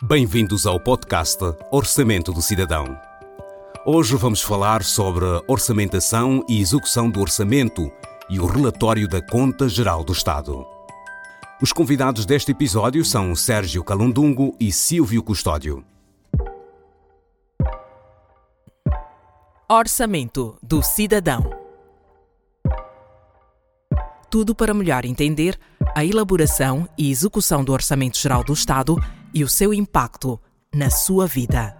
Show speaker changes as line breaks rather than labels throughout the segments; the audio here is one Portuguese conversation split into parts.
Bem-vindos ao podcast Orçamento do Cidadão. Hoje vamos falar sobre orçamentação e execução do orçamento e o relatório da Conta Geral do Estado. Os convidados deste episódio são Sérgio Calundungo e Silvio Custódio.
Orçamento do Cidadão. Tudo para melhor entender a elaboração e execução do Orçamento Geral do Estado e o seu impacto na sua vida.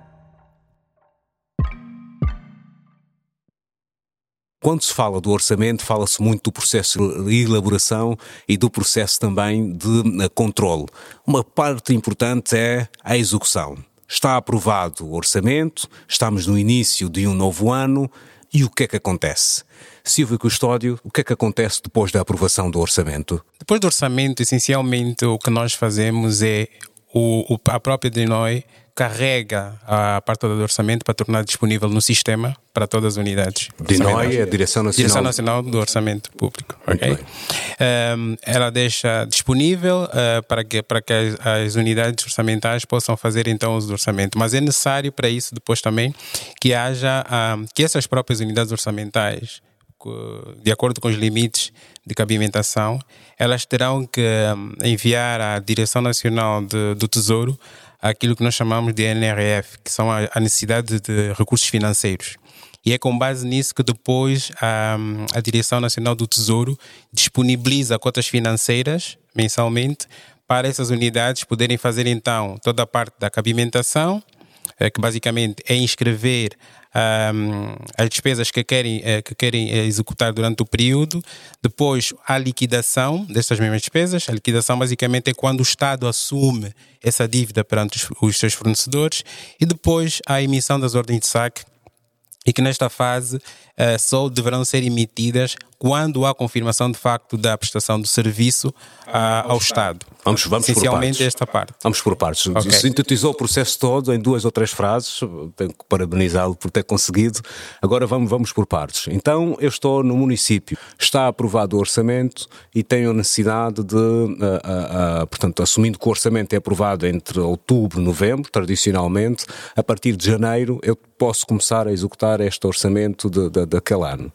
Quando se fala do orçamento, fala-se muito do processo de elaboração e do processo também de eh, controle. Uma parte importante é a execução. Está aprovado o orçamento, estamos no início de um novo ano e o que é que acontece? Silvio Custódio, o que é que acontece depois da aprovação do orçamento?
Depois do orçamento, essencialmente o que nós fazemos é o, o, a própria Dinoi carrega a parte do orçamento para tornar disponível no sistema para todas as unidades.
DINOI é a Direção Nacional...
Direção Nacional do Orçamento Público. Okay? Um, ela deixa disponível uh, para que, para que as, as, unidades orçamentais possam fazer então uso do orçamento. Mas é necessário para isso depois também que haja, um, que essas próprias unidades orçamentais de acordo com os limites de cabimentação, elas terão que hum, enviar à Direção Nacional de, do Tesouro aquilo que nós chamamos de NRF, que são a, necessidade de recursos financeiros. E é com base nisso que depois a, hum, a Direção Nacional do Tesouro disponibiliza cotas financeiras mensalmente para essas unidades poderem fazer então toda a parte da cabimentação, que basicamente é inscrever um, as despesas que querem, eh, que querem eh, executar durante o período, depois a liquidação destas mesmas despesas. A liquidação basicamente é quando o Estado assume essa dívida perante os, os seus fornecedores. E depois a emissão das ordens de saque. E que nesta fase só deverão ser emitidas quando há confirmação de facto da prestação do serviço uh, ao Estado.
Vamos, vamos
Essencialmente esta parte.
Vamos por partes. Okay. Sintetizou o processo todo em duas ou três frases, tenho que parabenizá-lo por ter conseguido. Agora vamos, vamos por partes. Então, eu estou no município, está aprovado o orçamento e tenho necessidade de, uh, portanto, assumindo que o orçamento é aprovado entre outubro e novembro, tradicionalmente, a partir de janeiro eu posso começar a executar este orçamento de, de, daquele ano.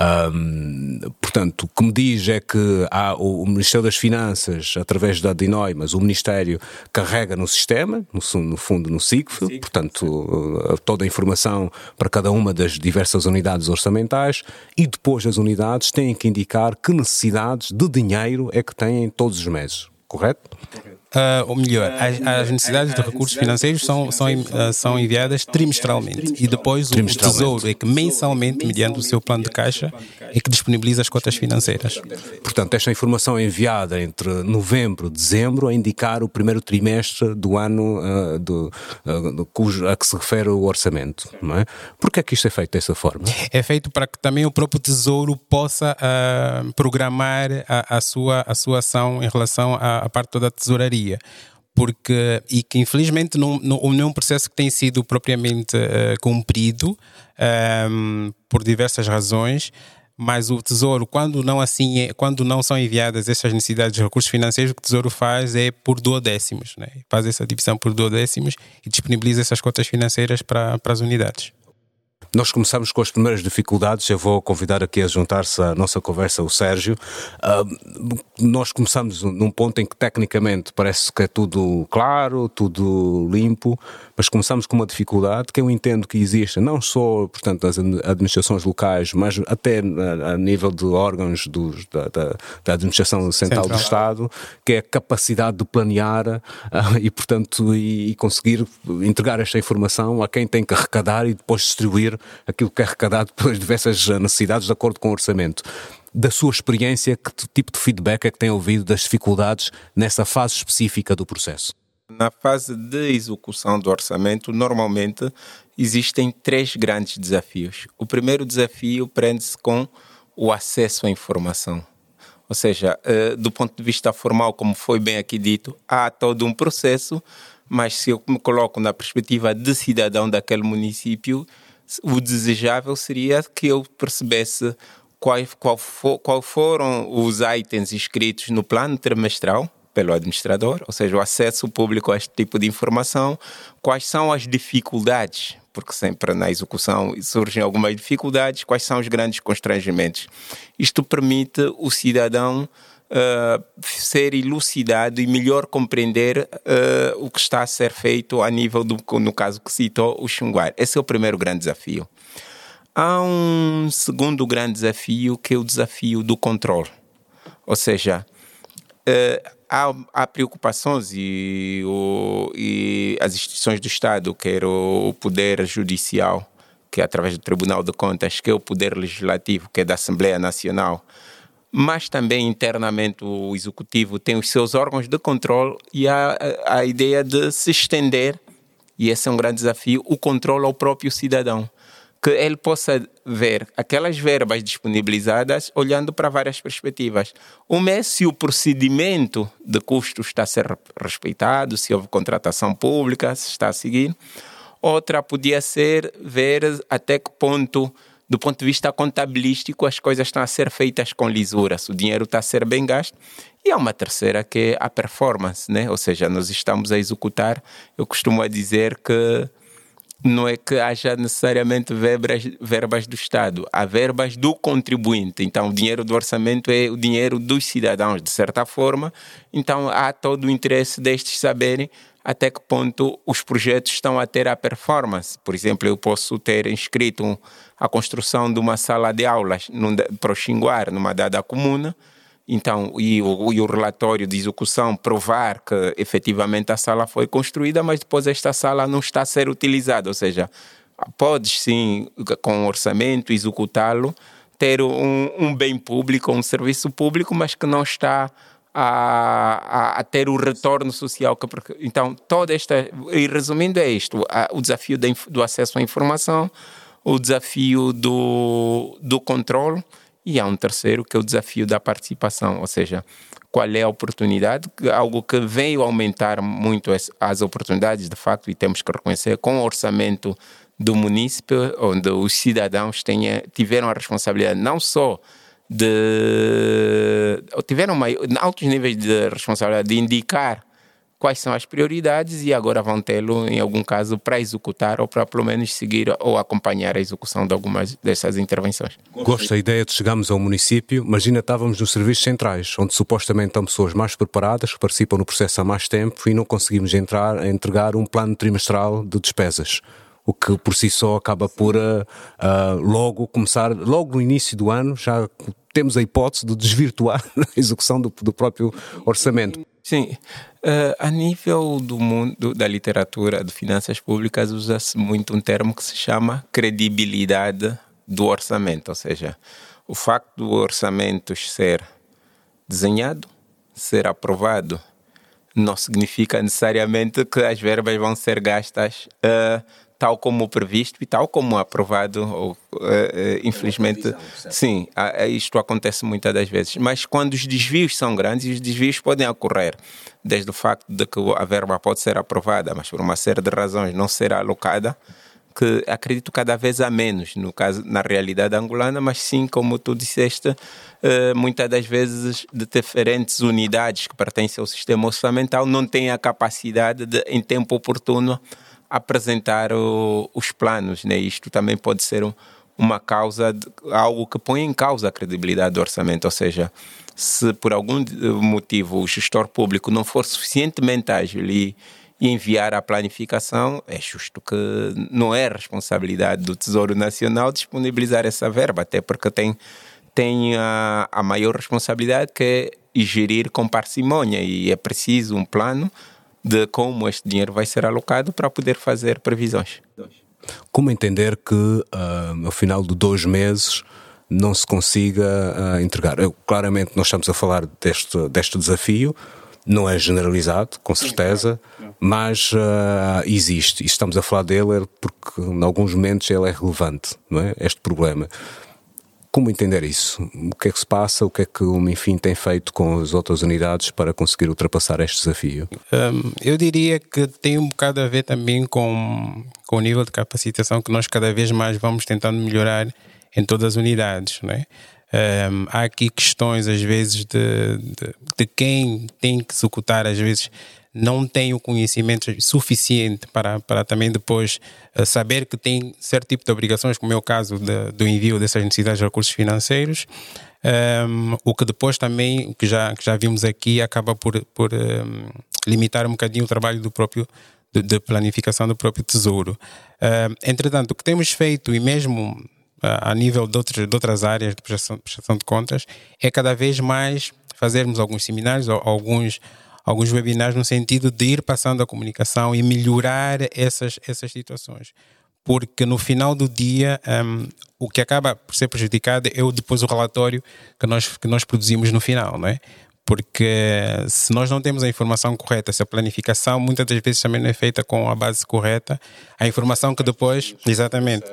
Um, portanto, o que me diz é que há o, o, Ministério das Finanças, através da DINOI, mas o Ministério carrega no sistema, no, no fundo no SIGF, portanto, uh, toda a informação para cada uma das diversas unidades orçamentais e depois as unidades têm que indicar que necessidades de dinheiro é que têm todos os meses, correto? correto.
Uh, ou melhor, as, as, necessidades de recursos financeiros são, são, uh, são enviadas trimestralmente e depois o, o Tesouro é que mensalmente, mediante o seu plano de caixa, é que disponibiliza as cotas financeiras.
Portanto, esta informação é enviada entre novembro e dezembro a indicar o primeiro trimestre do ano uh, do, do, cujo, a que se refere o orçamento. Não é? Por que é que isto é feito dessa forma?
É feito para que também o próprio Tesouro possa programar a, a, sua, a sua ação em relação à, à parte toda da tesouraria porque e que infelizmente não, não, não é um processo que tem sido propriamente uh, cumprido um, ehm, por diversas razões mas o Tesouro, quando não assim é, quando não são enviadas essas necessidades de recursos financeiros, o que o Tesouro faz é por duodécimos, né? faz essa divisão por duodécimos e disponibiliza essas cotas financeiras para, para as unidades.
Nós começamos com as primeiras dificuldades. Eu vou convidar aqui a juntar-se à nossa conversa o Sérgio. Uh, nós começamos num ponto em que tecnicamente parece que é tudo claro, tudo limpo, mas começamos com uma dificuldade que eu entendo que existe não só, portanto, das administrações locais, mas até a, nível de órgãos dos, da, da, da, administração central, central, do Estado, que é a capacidade de planear uh, e, portanto, e, e conseguir entregar esta informação a quem tem que arrecadar e depois distribuir aquilo que é arrecadado pelas diversas necessidades de acordo com o orçamento. Da sua experiência, que tipo de feedback é que tem ouvido das dificuldades nessa fase específica do processo?
Na fase de execução do orçamento, normalmente existem três grandes desafios. O primeiro desafio prende-se com o acesso à informação. Ou seja, eh, do ponto de vista formal, como foi bem aqui dito, há todo um processo, mas se eu me coloco na perspectiva de cidadão daquele município, o desejável seria que eu percebesse qual, qual, for, qual foram os itens escritos no plano trimestral, pelo administrador, ou seja, o acesso público a este tipo de informação, quais são as dificuldades, porque sempre na execução surgem algumas dificuldades, quais são os grandes constrangimentos. Isto permite o cidadão uh, ser elucidado e melhor compreender uh, o que está a ser feito a nível do, no caso que citou, o Xunguar. Esse é o primeiro grande desafio. Há um segundo grande desafio que é o desafio do controle. Ou seja, uh, há, há, preocupações e, o, e, as instituições do Estado, quer o Poder Judicial, que é através do Tribunal de Contas, que é o Poder Legislativo, que é da Assembleia Nacional, mas também internamente o Executivo tem os seus órgãos de controle e a, a ideia de se estender, e esse é um grande desafio, o controle ao próprio cidadão que ele possa ver aquelas verbas disponibilizadas olhando para várias perspectivas. Uma é se o procedimento de custos está a ser respeitado, se houve contratação pública, se está a seguir. Outra podia ser ver até que ponto, do ponto de vista contabilístico, as coisas estão a ser feitas com lisura, o dinheiro está a ser bem gasto. E há uma terceira que é a performance, né? ou seja, nós estamos a executar. Eu costumo dizer que não é que haja necessariamente verbas, verbas do Estado, há verbas do contribuinte. Então, o dinheiro do orçamento é o dinheiro dos cidadãos, de certa forma. Então, há todo o interesse destes saberem até que ponto os projetos estão a ter a performance. Por exemplo, eu posso ter inscrito a construção de uma sala de aulas para o Xinguar, numa dada comuna, então, e o, e o, relatório de execução provar que efetivamente a sala foi construída, mas depois esta sala não está a ser utilizada. Ou seja, podes sim, com orçamento, executá-lo, ter um, um, bem público, um serviço público, mas que não está a, a, a ter o retorno social. Que, então, toda esta. E resumindo, é isto: o desafio do acesso à informação, o desafio do, do controle e há um terceiro que é o desafio da participação, ou seja, qual é a oportunidade, algo que veio aumentar muito as, as oportunidades, de facto, e temos que reconhecer, com o orçamento do município, onde os cidadãos tenha, tiveram a responsabilidade não só de. tiveram altos níveis de responsabilidade de indicar quais são as prioridades e agora vão tê-lo, em algum caso, para executar ou para pelo menos seguir ou acompanhar a execução de algumas dessas intervenções.
Gosto da ideia de chegarmos ao município, mas ainda estávamos nos serviços centrais, onde supostamente estão pessoas mais preparadas, que participam no processo há mais tempo e não conseguimos entrar, entregar um plano trimestral de despesas o que por si só acaba por uh, uh, logo começar, logo no início do ano, já temos a hipótese de desvirtuar a execução do, do próprio orçamento.
Sim, uh, a nível do mundo da literatura de finanças públicas usa-se muito um termo que se chama credibilidade do orçamento, ou seja, o facto do orçamento ser desenhado, ser aprovado, não significa necessariamente que as verbas vão ser gastas uh, tal como previsto e tal como aprovado, ou, uh, uh, infelizmente, visão, sim, isto acontece muitas das vezes. Mas quando os desvios são grandes, os desvios podem ocorrer, desde o facto de que a verba pode ser aprovada, mas por uma série de razões não será alocada, que acredito cada vez há menos, no caso, na realidade angolana, mas sim, como tu disseste, uh, muitas das vezes de diferentes unidades que pertencem ao sistema orçamental não têm a capacidade de, em tempo oportuno, apresentar o, os planos. Né? Isto também pode ser um, uma causa, algo que põe em causa a credibilidade do orçamento. Ou seja, se por algum motivo o gestor público não for suficientemente ágil e, e enviar a planificação, é justo que não é responsabilidade do Tesouro Nacional disponibilizar essa verba, até porque tem, tem a, a maior responsabilidade que é gerir com parcimônia e é preciso um plano de como este dinheiro vai ser alocado para poder fazer previsões.
Como entender que uh, ao final de dois meses não se consiga uh, entregar? Eu, claramente nós estamos a falar deste, deste desafio, não é generalizado, com certeza, mas uh, existe. E estamos a falar dele porque em alguns momentos ele é relevante, não é? Este problema. Como entender isso? O que é que se passa? O que é que o Minfim tem feito com as outras unidades para conseguir ultrapassar este desafio?
Um, eu diria que tem um bocado a ver também com, com o nível de capacitação que nós cada vez mais vamos tentando melhorar em todas as unidades. Não é? Um, há aqui questões, às vezes, de, de, de, quem tem que executar, às vezes, não tem o conhecimento suficiente para, para também depois uh, saber que tem certo tipo de obrigações, como é o caso de, do envio dessas necessidades de recursos financeiros. Um, o que depois também, que já, que já vimos aqui, acaba por, por um, limitar um bocadinho o trabalho do próprio de, de planificação do próprio tesouro. Uh, entretanto, o que temos feito, e mesmo uh, a nível de, outros, de outras áreas de prestação, prestação, de contas, é cada vez mais fazermos alguns seminários, alguns, alguns webinars no sentido de ir passando a comunicação e melhorar essas, essas situações. Porque no final do dia, um, o que acaba por ser prejudicado é depois o relatório que nós, que nós produzimos no final, não é? porque se nós não temos a informação correta, se a planificação muitas das vezes também não é feita com a base correta, a informação que depois, exatamente,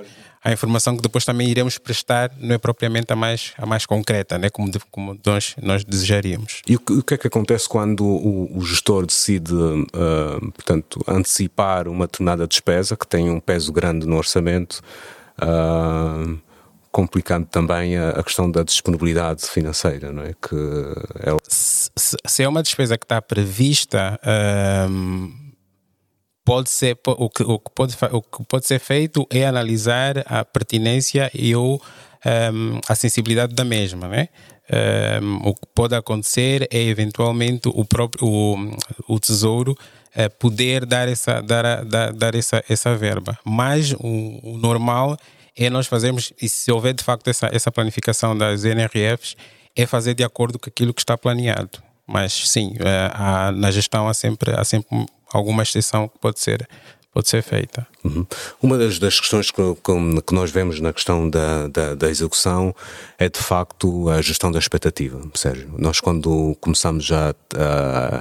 a informação que depois também iremos prestar não é propriamente a mais, a mais concreta, né? como, de, como nós, nós desejaríamos.
E o que, o que é que acontece quando o, o gestor decide, uh, portanto, antecipar uma determinada despesa que tem um peso grande no orçamento? Uh, complicando também a, a, questão da disponibilidade financeira, não é? Que
é... Se, se, é uma despesa que está prevista, um, pode ser o que, o que, pode, o que pode ser feito é analisar a pertinência e ou um, a sensibilidade da mesma, né? Um, o que pode acontecer é eventualmente o próprio o, o tesouro uh, poder dar essa dar, dar, dar essa, essa verba, mas o, o normal é nós fazermos, e se houver de facto essa, essa planificação das NRFs, é fazer de acordo com aquilo que está planeado. Mas sim, é, há, na gestão há sempre, há sempre alguma exceção que pode ser pode ser feita.
Uhum. Uma das, das questões que, que, nós vemos na questão da, da, da, execução é de facto a gestão da expectativa, Sérgio. Nós quando começamos a,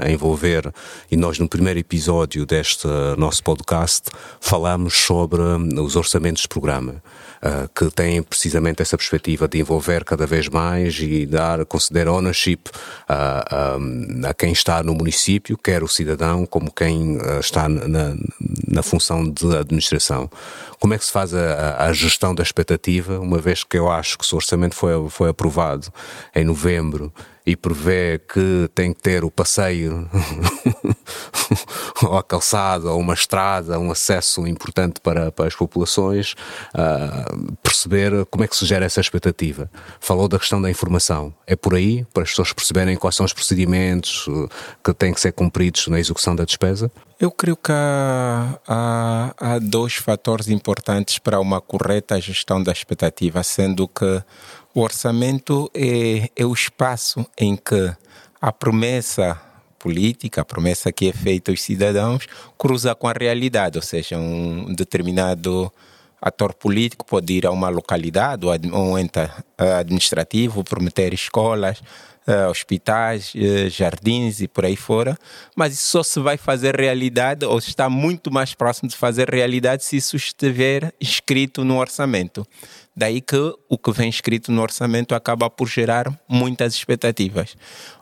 a envolver, e nós no primeiro episódio deste nosso podcast falamos sobre os orçamentos de programa. Uh, que têm precisamente essa perspectiva de envolver cada vez mais e dar, conceder ownership uh, um, a quem está no município, quer o cidadão, como quem uh, está na, na função de administração. Como é que se faz a, a, gestão da expectativa, uma vez que eu acho que se o orçamento foi, foi aprovado em novembro e prevê que tem que ter o passeio ou a calçada ou uma estrada, um acesso importante para, para as populações, uh, perceber como é que se gera essa expectativa. Falou da questão da informação. É por aí, para as pessoas perceberem quais são os procedimentos uh, que têm que ser cumpridos na execução da despesa?
Eu creio que há, há, há dois fatores importantes para uma correta gestão da expectativa, sendo que o orçamento é, é o espaço em que a promessa política, a promessa que é feita aos cidadãos, cruza com a realidade, ou seja, um determinado ator político pode ir a uma localidade ou um ente administrativo, prometer escolas, uh, hospitais, uh, jardins e por aí fora, mas isso só se vai fazer realidade ou está muito mais próximo de fazer realidade se isso estiver escrito no orçamento. Daí que o que vem escrito no orçamento acaba por gerar muitas expectativas.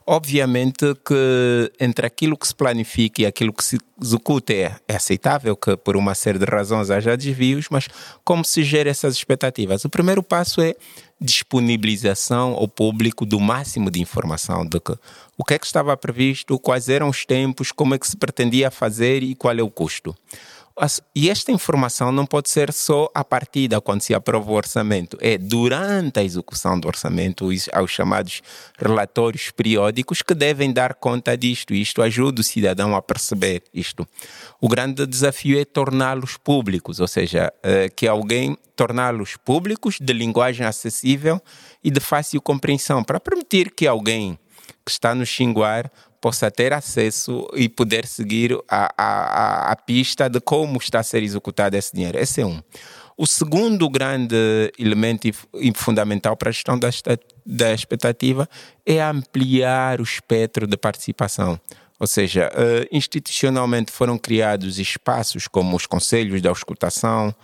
Obviamente que entre aquilo que se planifica e aquilo que se executa é, é aceitável que por uma série de razões haja desvios, mas como se gera essas expectativas? O primeiro passo é disponibilização ao público do máximo de informação de que, o que é que estava previsto, quais eram os tempos, como é que se pretendia fazer e qual é o custo. E esta informação não pode ser só a partir da quando se aprova o orçamento, é durante a execução do orçamento, aos chamados relatórios periódicos que devem dar conta disto. Isto ajuda o cidadão a perceber isto. O grande desafio é torná-los públicos, ou seja, eh, que alguém torná-los públicos, de linguagem acessível e de fácil compreensão, para permitir que alguém que está no Xinguar possa ter acesso e poder seguir a, a, a pista de como está a ser executado esse dinheiro. Esse é um. O segundo grande elemento fundamental para a gestão da, da expectativa é ampliar o espectro de participação. Ou seja, uh, institucionalmente foram criados espaços como os conselhos da auscultação,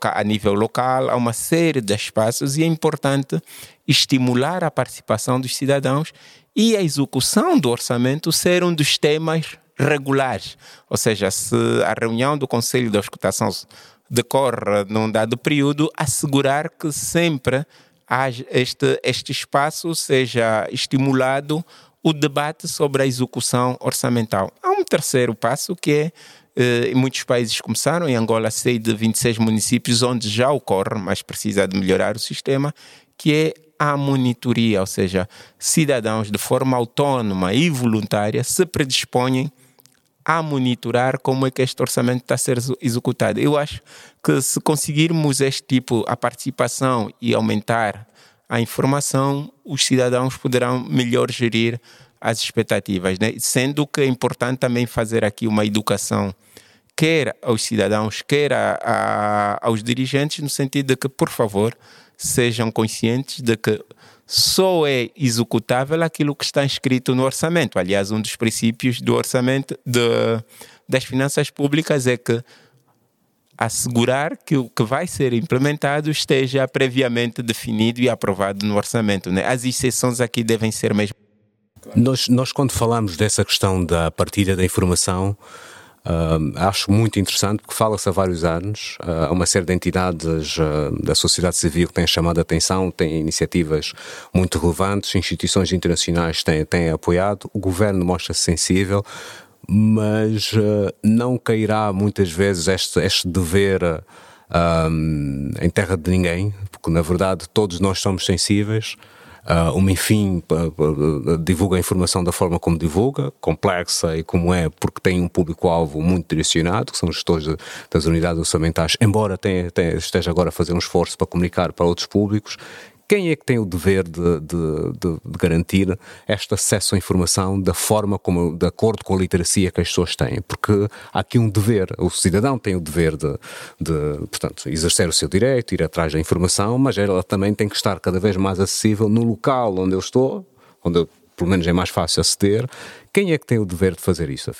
a nível local, há uma série de espaços e é importante estimular a participação dos cidadãos e a execução do orçamento ser um dos temas regulares. Ou seja, se a reunião do Conselho de Auscultação decorre num dado período, assegurar que sempre este, este espaço seja estimulado o debate sobre a execução orçamental. Há um terceiro passo que é eh, muitos países começaram, em Angola sei de 26 municípios onde já ocorre, mas precisa de melhorar o sistema, que é a monitoria, ou seja, cidadãos de forma autónoma e voluntária se predispõem a monitorar como é que este orçamento está a ser executado. Eu acho que se conseguirmos este tipo, a participação e aumentar a informação, os cidadãos poderão melhor gerir as expectativas, né? sendo que é importante também fazer aqui uma educação, quer aos cidadãos, quer a, a, aos dirigentes, no sentido de que, por favor, sejam conscientes de que só é executável aquilo que está escrito no orçamento. Aliás, um dos princípios do orçamento de, das finanças públicas é que assegurar que o que vai ser implementado esteja previamente definido e aprovado no orçamento. Né? As exceções aqui devem ser mesmo.
Nós, nós, quando falamos dessa questão da partilha da informação, Uh, acho muito interessante porque fala-se há vários anos, uh, há uma série de entidades uh, da sociedade civil que têm chamado a atenção, têm iniciativas muito relevantes, instituições internacionais têm, têm apoiado, o governo mostra-se sensível, mas não cairá muitas vezes este, este dever em terra de ninguém, porque na verdade todos nós somos sensíveis. Uh, uma enfim divulga a informação da forma como divulga, complexa e como é, porque tem um público-alvo muito direcionado, que são os gestores de, das unidades orçamentais, embora tenha, tenha, esteja agora a fazer um esforço para comunicar para outros públicos, quem é que tem o dever de, de, de, de, garantir este acesso à informação da forma como, de acordo com a literacia que as pessoas têm? Porque há aqui um dever, o cidadão tem o dever de, portanto, exercer o seu direito, ir atrás da informação, mas ela também tem que estar cada vez mais acessível no local onde eu estou, onde eu, pelo menos é mais fácil aceder. Quem é que tem o dever de fazer isso?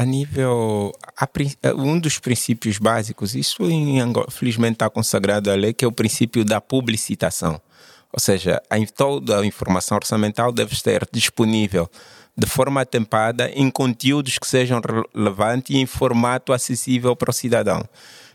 A nível. A, eh, um dos princípios básicos, isso em Angola, felizmente está consagrado à lei, que é o princípio da publicitação. Ou seja, a, toda a informação orçamental deve estar disponível de forma atempada em conteúdos que sejam relevantes e em formato acessível para o cidadão.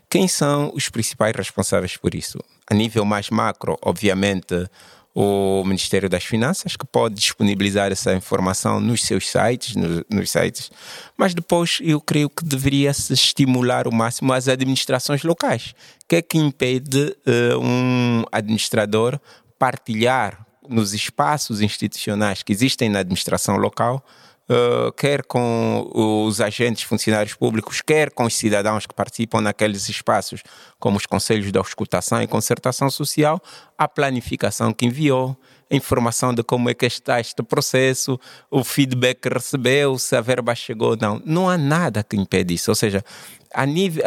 Quem são os principais responsáveis por isso? A nível mais macro, obviamente, o Ministério das Finanças, que pode disponibilizar essa informação nos seus sites, nos, nos sites, mas depois eu creio que deveria se estimular o máximo as administrações locais. O que é que impede uh, um administrador partilhar nos espaços institucionais que existem na administração local uh, quer com os agentes funcionários públicos, quer com os cidadãos que participam naqueles espaços, como os conselhos de auscultação e concertação social, a planificação que enviou, a informação de como é que está este processo, o feedback que recebeu, se a verba chegou ou não. Não há nada que impede isso. Ou seja, a nível,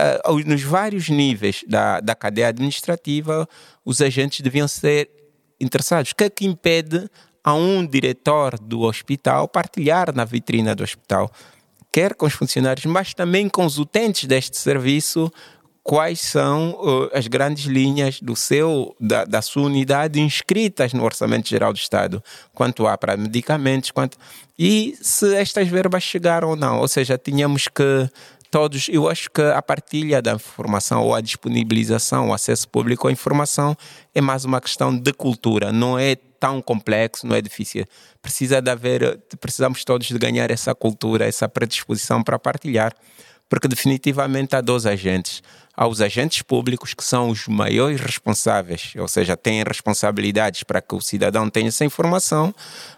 nos vários níveis da, da cadeia administrativa, os agentes deviam ser interessados. O que é que impede a um diretor do hospital partilhar na vitrina do hospital, quer com os funcionários, mas também com os utentes deste serviço, quais são uh, as grandes linhas do seu da, da, sua unidade inscritas no orçamento geral do Estado, quanto há para medicamentos, quanto e se estas verbas chegaram ou não, ou seja, tínhamos que todos, eu acho que a partilha da informação ou a disponibilização, o acesso público à informação é mais uma questão de cultura, não é tão complexo, não é difícil. Precisa de haver, precisamos todos de ganhar essa cultura, essa predisposição para partilhar, porque definitivamente há dois agentes aos agentes públicos, que são os maiores responsáveis, ou seja, têm responsabilidades para que o cidadão tenha essa informação,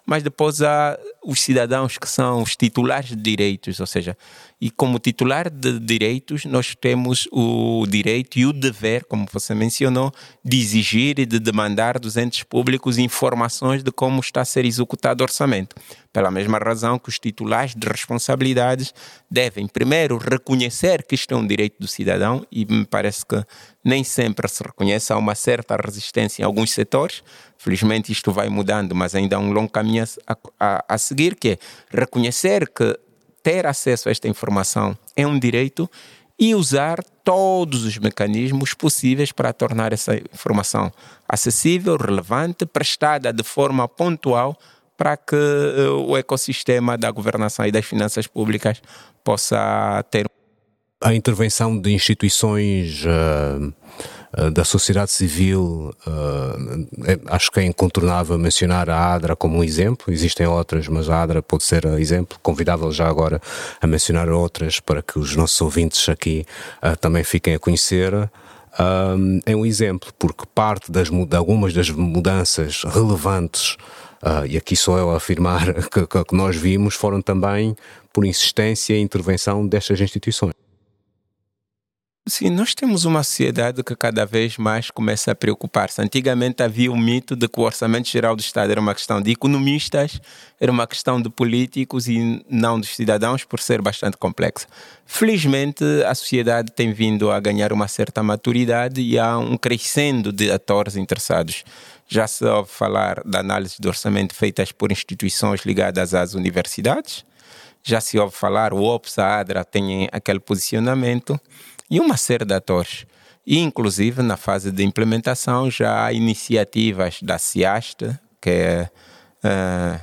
mas depois há os cidadãos que são os titulares de direitos, ou seja, e como titular de direitos, nós temos o direito e o dever, como você mencionou, de exigir e de demandar dos entes públicos informações de como está a ser executado o orçamento. Pela mesma razão que os titulares de responsabilidades devem, primeiro, reconhecer que isto é um direito do cidadão e me parece que nem sempre se reconhece, há uma certa resistência em alguns setores. Felizmente isto vai mudando, mas ainda há um longo caminho a, a, a seguir, que é reconhecer que ter acesso a esta informação é um direito e usar todos os mecanismos possíveis para tornar essa informação acessível, relevante, prestada de forma pontual para que uh, o ecossistema da governação e das finanças públicas possa ter
a intervenção de instituições uh, uh, da sociedade civil, uh, acho que é incontornável mencionar a ADRA como um exemplo, existem outras, mas a ADRA pode ser exemplo. Convidava-lo já agora a mencionar outras para que os nossos ouvintes aqui também fiquem a conhecer. é um exemplo, porque parte das, de algumas das mudanças relevantes Uh, e aqui sou eu a afirmar que, que nós vimos, foram também por insistência e intervenção destas instituições.
Sim, nós temos uma sociedade que cada vez mais começa a preocupar-se. Antigamente havia o mito de que o orçamento geral do Estado era uma questão de economistas, era uma questão de políticos e não dos cidadãos, por ser bastante complexa. Felizmente, a sociedade tem vindo a ganhar uma certa maturidade e há um crescendo de atores interessados. Já se ouve falar da análise de orçamento feitas por instituições ligadas às universidades, já se ouve falar, o OPS, a ADRA tem aquele posicionamento? E uma série de atores. E, inclusive, na fase de implementação, já há iniciativas da CIAST, que é a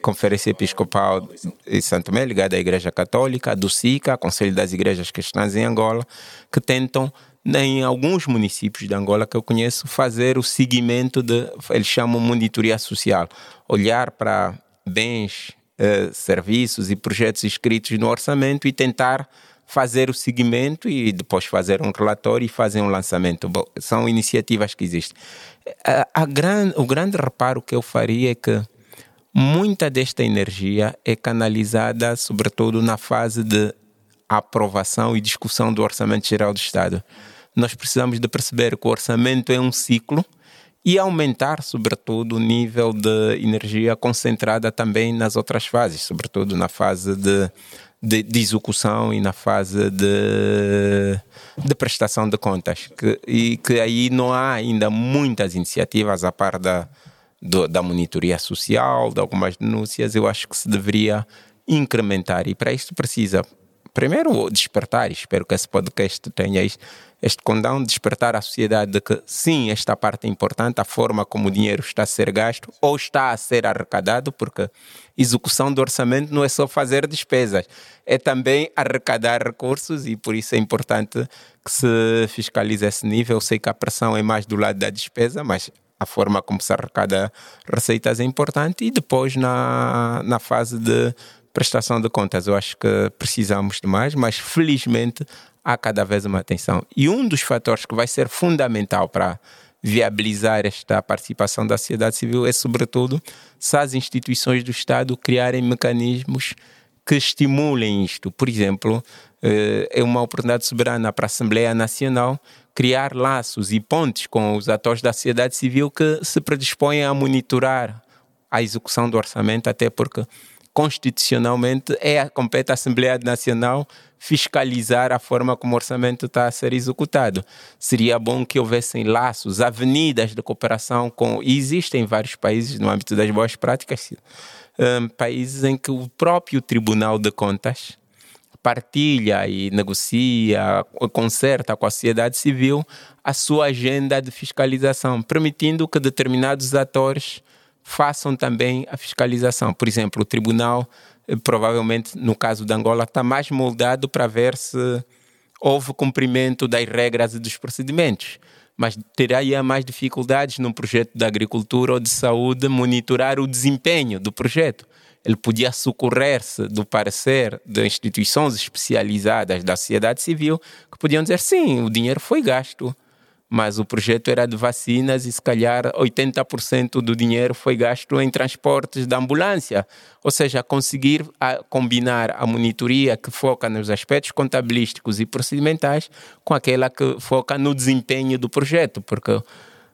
Conferência Episcopal de Santo Tomé, ligada à Igreja Católica, do SICA, Conselho das Igrejas Cristãs em Angola, que tentam em alguns municípios de Angola que eu conheço, fazer o seguimento de, eles chamam monitoria social, olhar para bens, eh, serviços e projetos inscritos no orçamento e tentar fazer o seguimento e depois fazer um relatório e fazer um lançamento. Bom, são iniciativas que existem. A, a gran, o grande reparo que eu faria é que muita desta energia é canalizada, sobretudo, na fase de aprovação e discussão do Orçamento Geral do Estado nós precisamos de perceber que o orçamento é um ciclo e aumentar, sobretudo, o nível de energia concentrada também nas outras fases, sobretudo na fase de, de, de execução e na fase de, de prestação de contas. Que, e que aí não há ainda muitas iniciativas, a par da, do, da monitoria social, de algumas denúncias, eu acho que se deveria incrementar. E para isso precisa, primeiro, despertar. Espero que esse podcast tenha este condão, despertar a sociedade de que sim, esta parte é importante, a forma como o dinheiro está a ser gasto ou está a ser arrecadado, porque execução do orçamento não é só fazer despesas, é também arrecadar recursos e por isso é importante que se fiscalize esse nível. Eu sei que a pressão é mais do lado da despesa, mas a forma como se arrecada receitas é importante e depois na, na fase de prestação de contas. Eu acho que precisamos de mais, mas felizmente há cada vez uma atenção. E um dos fatores que vai ser fundamental para viabilizar esta participação da sociedade civil é, sobretudo, se as instituições do Estado criarem mecanismos que estimulem isto. Por exemplo, eh, é uma oportunidade soberana para a Assembleia Nacional criar laços e pontes com os atores da sociedade civil que se predispõem a monitorar a execução do orçamento, até porque constitucionalmente é a compete à Assembleia Nacional fiscalizar a forma como o orçamento está a ser executado. Seria bom que houvessem laços, avenidas de cooperação com. E existem vários países no âmbito das boas práticas, um, países em que o próprio Tribunal de Contas partilha e negocia, conserta com a sociedade civil a sua agenda de fiscalização, permitindo que determinados atores façam também a fiscalização. Por exemplo, o tribunal, eh, provavelmente no caso de Angola, está mais moldado para ver se houve cumprimento das regras e dos procedimentos. Mas terá mais dificuldades num projeto de agricultura ou de saúde monitorar o desempenho do projeto. Ele podia socorrer-se do parecer de instituições especializadas da sociedade civil que podiam dizer sim, o dinheiro foi gasto mas o projeto era de vacinas e se calhar 80% do dinheiro foi gasto em transportes da ambulância. Ou seja, conseguir a, combinar a monitoria que foca nos aspectos contabilísticos e procedimentais com aquela que foca no desempenho do projeto, porque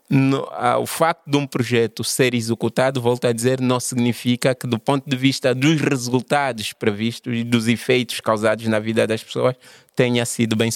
no, o facto de um projeto ser executado, volto a dizer, não significa que, do ponto de vista dos resultados previstos e dos efeitos causados na vida das pessoas, tenha sido bem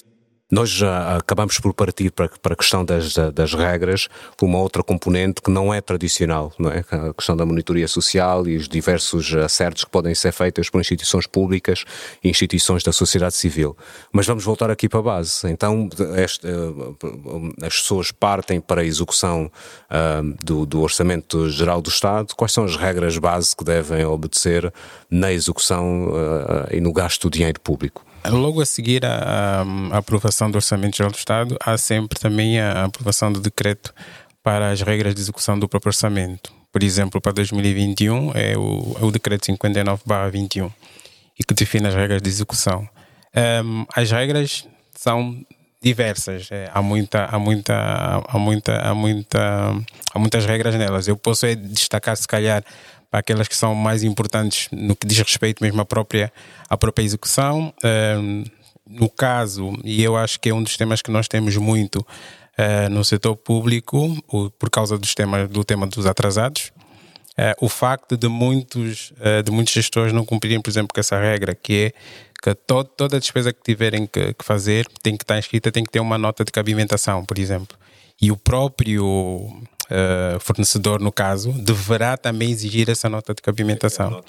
nós já acabamos por partir para, para a questão das, das regras, uma outra componente que não é tradicional, não é? A questão da monitoria social e os diversos acertos que podem ser feitos por instituições públicas e instituições da sociedade civil. Mas vamos voltar aqui para a base. Então, este, eh, as pessoas partem para a execução uh, do, do Orçamento Geral do Estado. Quais são as regras base que devem obedecer na execução uh, e no gasto do dinheiro público?
Logo a seguir a, aprovação do Orçamento Geral do Estado, há sempre também a aprovação do decreto para as regras de execução do próprio orçamento. Por exemplo, para 2021 é o, é o decreto 59/21 e que define as regras de execução. Um, as regras são diversas. É, há muita, há muita, há muita, há muita, há muitas regras nelas. Eu posso é destacar se calhar para aquelas que são mais importantes no que diz respeito mesmo à própria, à própria execução. No caso, e eu acho que é um dos temas que nós temos muito uh, no setor público, por causa dos temas, do tema dos atrasados, uh, o facto de muitos, uh, de muitos gestores não cumprirem, por exemplo, com essa regra, que é que todo, toda despesa que tiverem que, que, fazer tem que estar inscrita, tem que ter uma nota de cabimentação, por exemplo. E o próprio uh, fornecedor, no caso, deverá também exigir essa nota de cabimentação.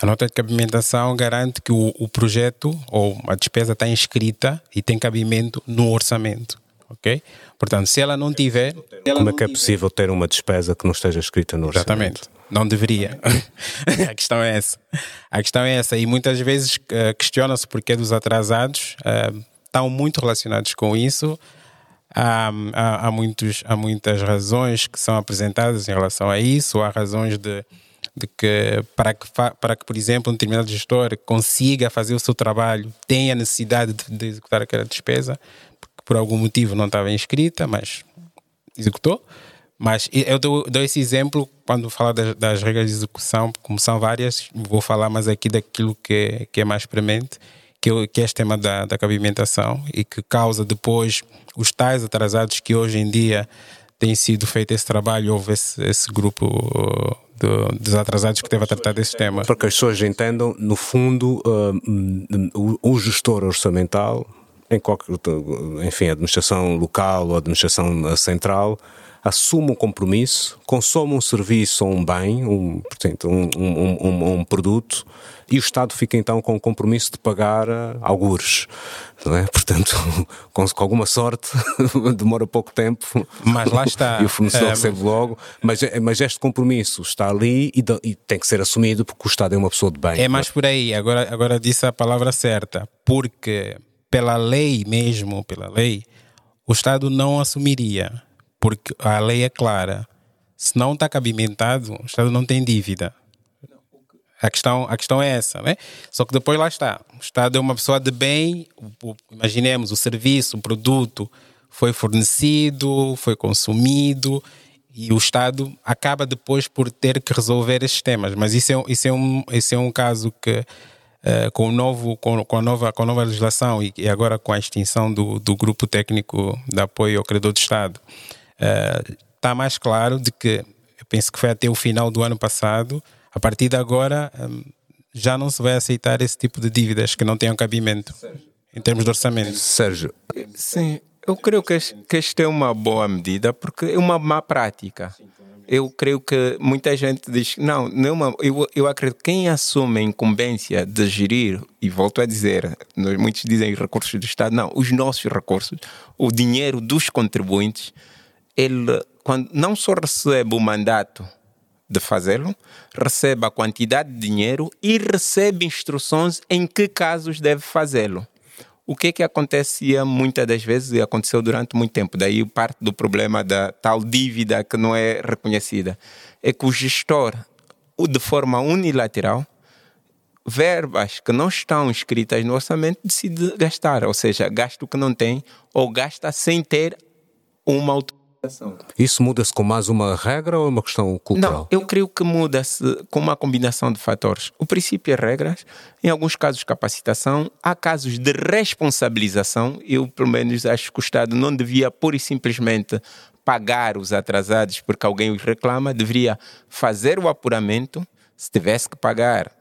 A nota de cabimentação garante que o, o projeto ou a despesa está inscrita e tem cabimento no orçamento. Ok? Portanto, se ela não tiver.
Como é que é possível ter uma despesa que não esteja escrita no orçamento?
Exatamente. Não deveria. a questão é essa. A questão é essa. E muitas vezes uh, questiona-se porque dos atrasados uh, estão muito relacionados com isso. Há, há, há, muitos, há muitas razões que são apresentadas em relação a isso. Há razões de, de que para, que para que, por exemplo, um determinado gestor consiga fazer o seu trabalho, tenha necessidade de, de executar aquela despesa, porque por algum motivo não estava inscrita, mas executou. Mas eu dou, dou, esse exemplo quando falo das, das, regras de execução, como são várias, vou falar mais aqui daquilo que que é mais premente, que, que é este tema da, da cabimentação e que causa depois os tais atrasados que hoje em dia tem sido feito esse trabalho, houve esse, esse grupo de, dos atrasados que teve a tratar desse tema.
Para que as pessoas entendam, no fundo, uh, o, o gestor orçamental, em qualquer, enfim, administração local ou administração central, assume um compromisso, consome um serviço ou um bem, um, portanto, um, um, um, um produto, e o Estado fica então com o compromisso de pagar uh, algures. Não é? Portanto, com, com alguma sorte, demora pouco tempo.
Mas lá está.
e o fornecedor um... recebe logo. Mas, é, mas este compromisso está ali e, e, tem que ser assumido porque o Estado é uma pessoa de bem.
É mais por aí. Agora, agora disse a palavra certa. Porque, pela lei mesmo, pela lei, o Estado não assumiria porque a lei é clara. Se não está cabimentado, o Estado não tem dívida. A questão, a questão é essa, né? Só que depois lá está. O Estado é uma pessoa de bem, imaginemos, o serviço, o produto foi fornecido, foi consumido e o Estado acaba depois por ter que resolver esses temas. Mas isso é, isso é, um, isso é um caso que, uh, com, o novo, com, com, a nova, com a nova legislação e, e agora com a extinção do, do Grupo Técnico de Apoio ao Credor do Estado, está eh, mais claro de que, eu penso que foi até o final do ano passado, a partir de agora um, já não se vai aceitar esse tipo de dívidas que não tenham cabimento Sérgio. em termos de orçamento.
Sérgio.
Sim, eu creio que, que esta é uma boa medida porque é uma má prática. Eu creio que muita gente diz, não, não é uma, eu, eu acredito que quem assume a incumbência de gerir, e volto a dizer, muitos dizem recursos do Estado, não, os nossos recursos, o dinheiro dos contribuintes, ele quando não só recebe o mandato de fazê-lo, recebe a quantidade de dinheiro e recebe instruções em que casos deve fazê-lo. O que é que acontecia muitas das vezes e aconteceu durante muito tempo, daí parte do problema da tal dívida que não é reconhecida, é que o gestor, de forma unilateral, verbas que não estão escritas no orçamento decide gastar, ou seja, gasta o que não tem ou gasta sem ter uma autorização
isso muda-se com mais uma regra ou é uma questão cultural?
Não, eu creio que muda-se com uma combinação de fatores. O princípio é regras, em alguns casos capacitação, há casos de responsabilização. Eu, pelo menos, acho que o Estado não devia pura e simplesmente pagar os atrasados porque alguém os reclama, deveria fazer o apuramento, se tivesse que pagar,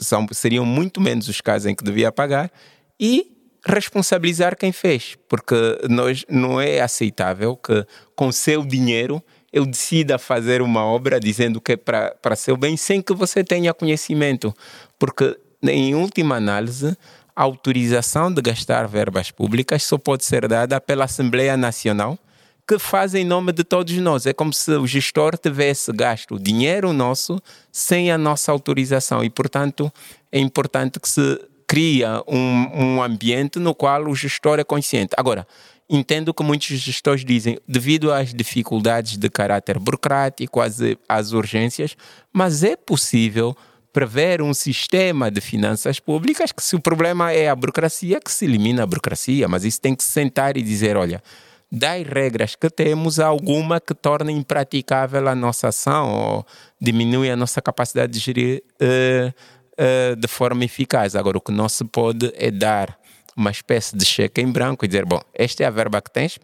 são, seriam muito menos os casos em que devia pagar, e responsabilizar quem fez, porque nós não é aceitável que com seu dinheiro eu decida fazer uma obra dizendo que é para seu bem sem que você tenha conhecimento, porque em última análise a autorização de gastar verbas públicas só pode ser dada pela Assembleia Nacional, que faz em nome de todos nós. É como se o gestor tivesse gasto dinheiro nosso sem a nossa autorização e, portanto, é importante que se cria um, um ambiente no qual o gestor é consciente. Agora, entendo que muitos gestores dizem, devido às dificuldades de caráter burocrático, às, às urgências, mas é possível prever um sistema de finanças públicas que, se o problema é a burocracia, que se elimina a burocracia, mas isso tem que se sentar e dizer: olha, das regras que temos, alguma que torne impraticável a nossa ação ou diminui a nossa capacidade de gerir uh, uh, de forma eficaz. Agora, o que não se pode é dar uma espécie de cheque em branco e dizer: bom, esta é a verba que tens,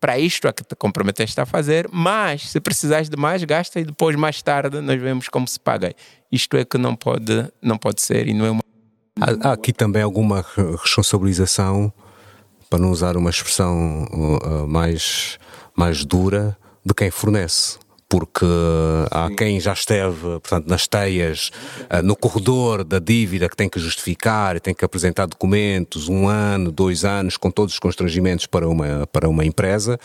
para isto é que te comprometeste a fazer, mas se precisares de mais, gasta e depois, mais tarde, nós vemos como se paga. Isto é que não pode, não pode ser e não é uma.
Há, há aqui também alguma responsabilização, para não usar uma expressão uh, mais, mais dura, de quem fornece porque há quem já esteve, portanto, nas teias, eh, no corredor da dívida que tem que justificar, tem que apresentar documentos, um ano, dois anos, com todos os constrangimentos para uma, para uma empresa.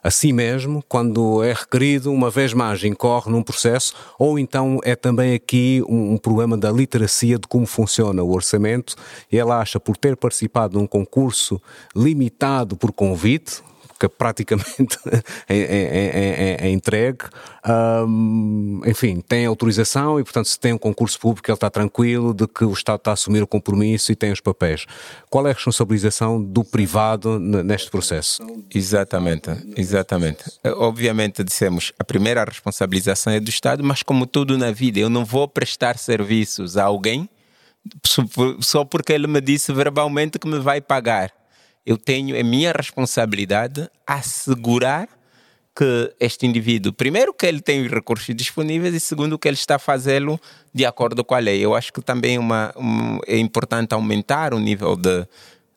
Assim mesmo, quando é requerido, uma vez mais incorre num processo, ou então é também aqui um, um problema da literacia de como funciona o orçamento, e ela acha, por ter participado num concurso limitado por convite, que praticamente é entregue. Um, enfim, tem autorização e, portanto, se tem um concurso público, ele está tranquilo de que o Estado está a assumir o compromisso e tem os papéis. Qual é a responsabilização do privado neste processo?
Exatamente, exatamente. Obviamente, dissemos, a primeira responsabilização é do Estado, mas como tudo na vida, eu não vou prestar serviços a alguém só porque ele me disse verbalmente que me vai pagar eu tenho, é minha responsabilidade assegurar que este indivíduo, primeiro, que ele tem os recursos disponíveis e segundo, que ele está fazê-lo de acordo com a lei. Eu acho que também uma, um, é importante aumentar o nível de,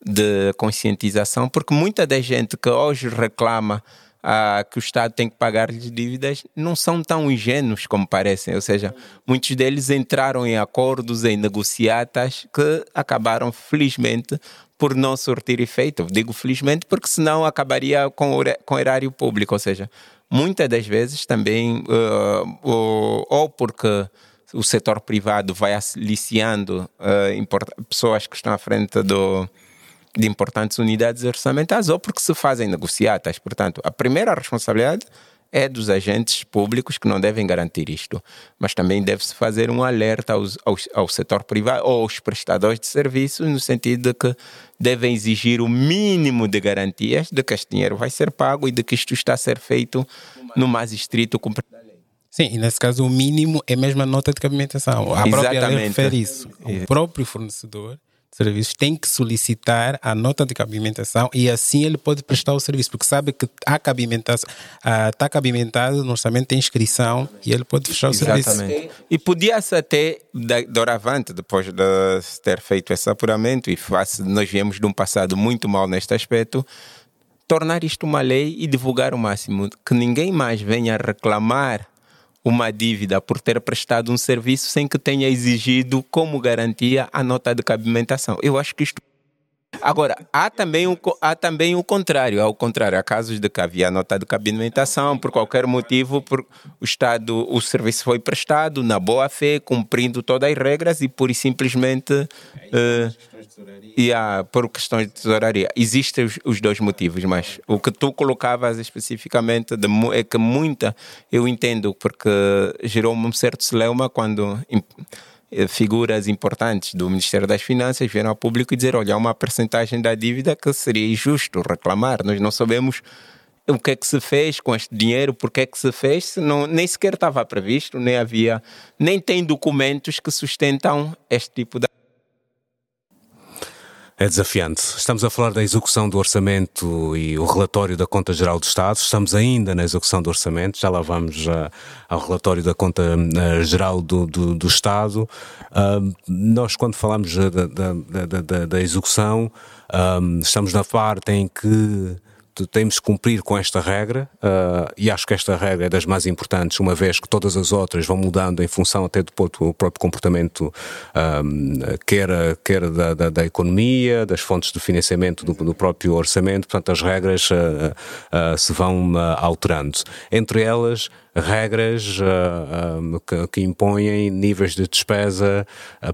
de conscientização, porque muita da gente que hoje reclama ah, que o Estado tem que pagar lhes dívidas não são tão ingênuos como parecem. Ou seja, muitos deles entraram em acordos, em negociatas que acabaram, felizmente, por não surtir efeito. Digo felizmente porque senão acabaria com o, com erário público. Ou seja, muitas das vezes também, uh, ou porque o setor privado vai aliciando uh, pessoas que estão à frente do de importantes unidades orçamentais ou porque se fazem negociatas. Portanto, a primeira responsabilidade é dos agentes públicos que não devem garantir isto, mas também deve-se fazer um alerta aos, aos, ao setor privado ou aos prestadores de serviços, no sentido de que devem exigir o mínimo de garantias de que este dinheiro vai ser pago e de que isto está a ser feito no mais estrito cumprimento da lei.
Sim, e nesse caso o mínimo é mesmo a nota de cabimentação. A própria lei refere isso. O próprio fornecedor serviços tem que solicitar a nota de cabimentação e assim ele pode prestar o serviço, porque sabe que há cabimentação, está uh, cabimentado no orçamento, tem inscrição e ele pode fechar o Exatamente. serviço.
E podia-se até, doravante, depois de ter feito esse apuramento, e nós viemos de um passado muito mal neste aspecto, tornar isto uma lei e divulgar o máximo, que ninguém mais venha reclamar uma dívida por ter prestado um serviço sem que tenha exigido como garantia a nota de cabimentação. Eu acho que isto Agora, há também, o, há também o contrário. Ao contrário, há casos de que havia nota de cabimentação, por qualquer motivo, por, o Estado, o serviço foi prestado na boa fé, cumprindo todas as regras e por simplesmente. Uh, e há, por questões de tesouraria. Existem os, os, dois motivos, mas o que tu colocavas especificamente de, é que muita, eu entendo, porque gerou um certo celeuma quando eh, figuras importantes do Ministério das Finanças vieram ao público e dizer: olha, há uma percentagem da dívida que seria injusto reclamar. Nós não sabemos o que é que se fez com este dinheiro, por que é que se fez, não, nem sequer estava previsto, nem havia, nem tem documentos que sustentam este tipo de
é desafiante. Estamos a falar da execução do orçamento e o relatório da Conta Geral do Estado. Estamos ainda na execução do orçamento, já lá vamos uh, ao relatório da Conta uh, Geral do, do, do Estado. Uh, nós, quando falamos da, da, da, da execução, estamos na parte em que temos que cumprir com esta regra uh, e acho que esta regra é das mais importantes, uma vez que todas as outras vão mudando em função até do próprio, comportamento, um, quer, quer da, da, da, economia, das fontes de financiamento do, do próprio orçamento, portanto as regras uh, uh, se vão alterando. Entre elas, regras que, que, impõem níveis de despesa,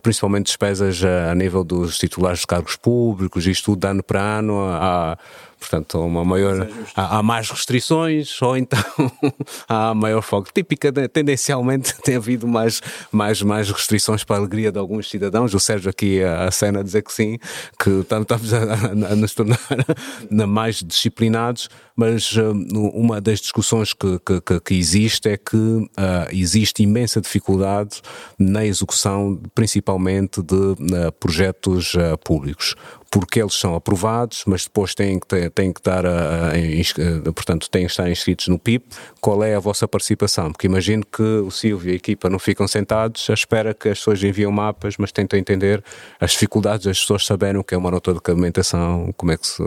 principalmente despesas a nível dos titulares de cargos públicos, isto tudo ano para ano. Há, Portanto, uma maior, há, há, mais restrições ou então há maior foco. Típica, tendencialmente tem havido mais, mais, mais restrições para a alegria de alguns cidadãos. O Sérgio aqui a, a cena dizer que sim, que estamos a, a, a nos tornar mais disciplinados, mas uh, uma das discussões que, que, que existe é que uh, existe imensa dificuldade na execução, principalmente de uh, projetos públicos porque eles são aprovados, mas depois têm que, ter, têm que dar, a, a, a, portanto, têm que estar inscritos no PIB. Qual é a vossa participação? Porque imagino que o Silvio e a equipa não ficam sentados à espera que as pessoas enviam mapas, mas tentam entender as dificuldades das pessoas saberem o que é uma nota de documentação, como é que se,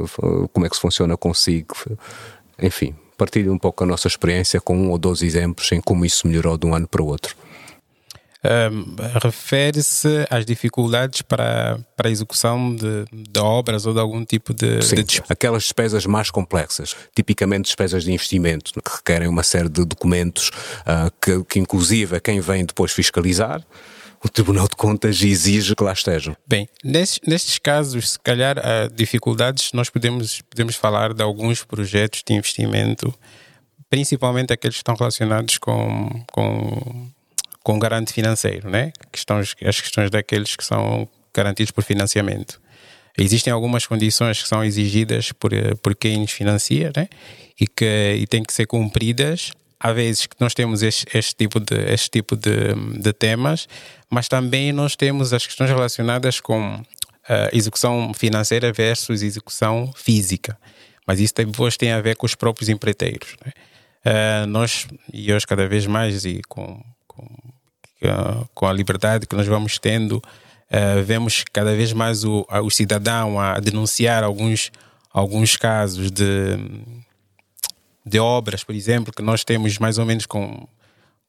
como é que se funciona consigo, enfim. Partilhe um pouco a nossa experiência com um ou dois exemplos em como isso melhorou de um ano para o outro.
Um, refere-se às dificuldades para, para a execução de, de obras ou de algum tipo de,
Sim,
de...
aquelas despesas mais complexas, tipicamente despesas de investimento, que requerem uma série de documentos uh, que, que, inclusive, quem vem depois fiscalizar, o Tribunal de Contas exige que lá estejam.
Bem, nestes, nestes casos, se calhar, há dificuldades, nós podemos, podemos falar de alguns projetos de investimento, principalmente aqueles que estão relacionados com, com com garante financeiro, né? Questões, as questões daqueles que são garantidos por financiamento. Existem algumas condições que são exigidas por, eh, por quem nos financia né? e que e têm que ser cumpridas. Há vezes que nós temos este, este tipo, de, este tipo de, de temas, mas também nós temos as questões relacionadas com uh, execução financeira versus execução física. Mas isso depois tem a ver com os próprios empreiteiros. Né? Uh, nós, e hoje cada vez mais, e com, com com a liberdade que nós vamos tendo, uh, vemos cada vez mais o, o cidadão a denunciar alguns, alguns casos de, de obras, por exemplo, que nós temos mais ou menos com,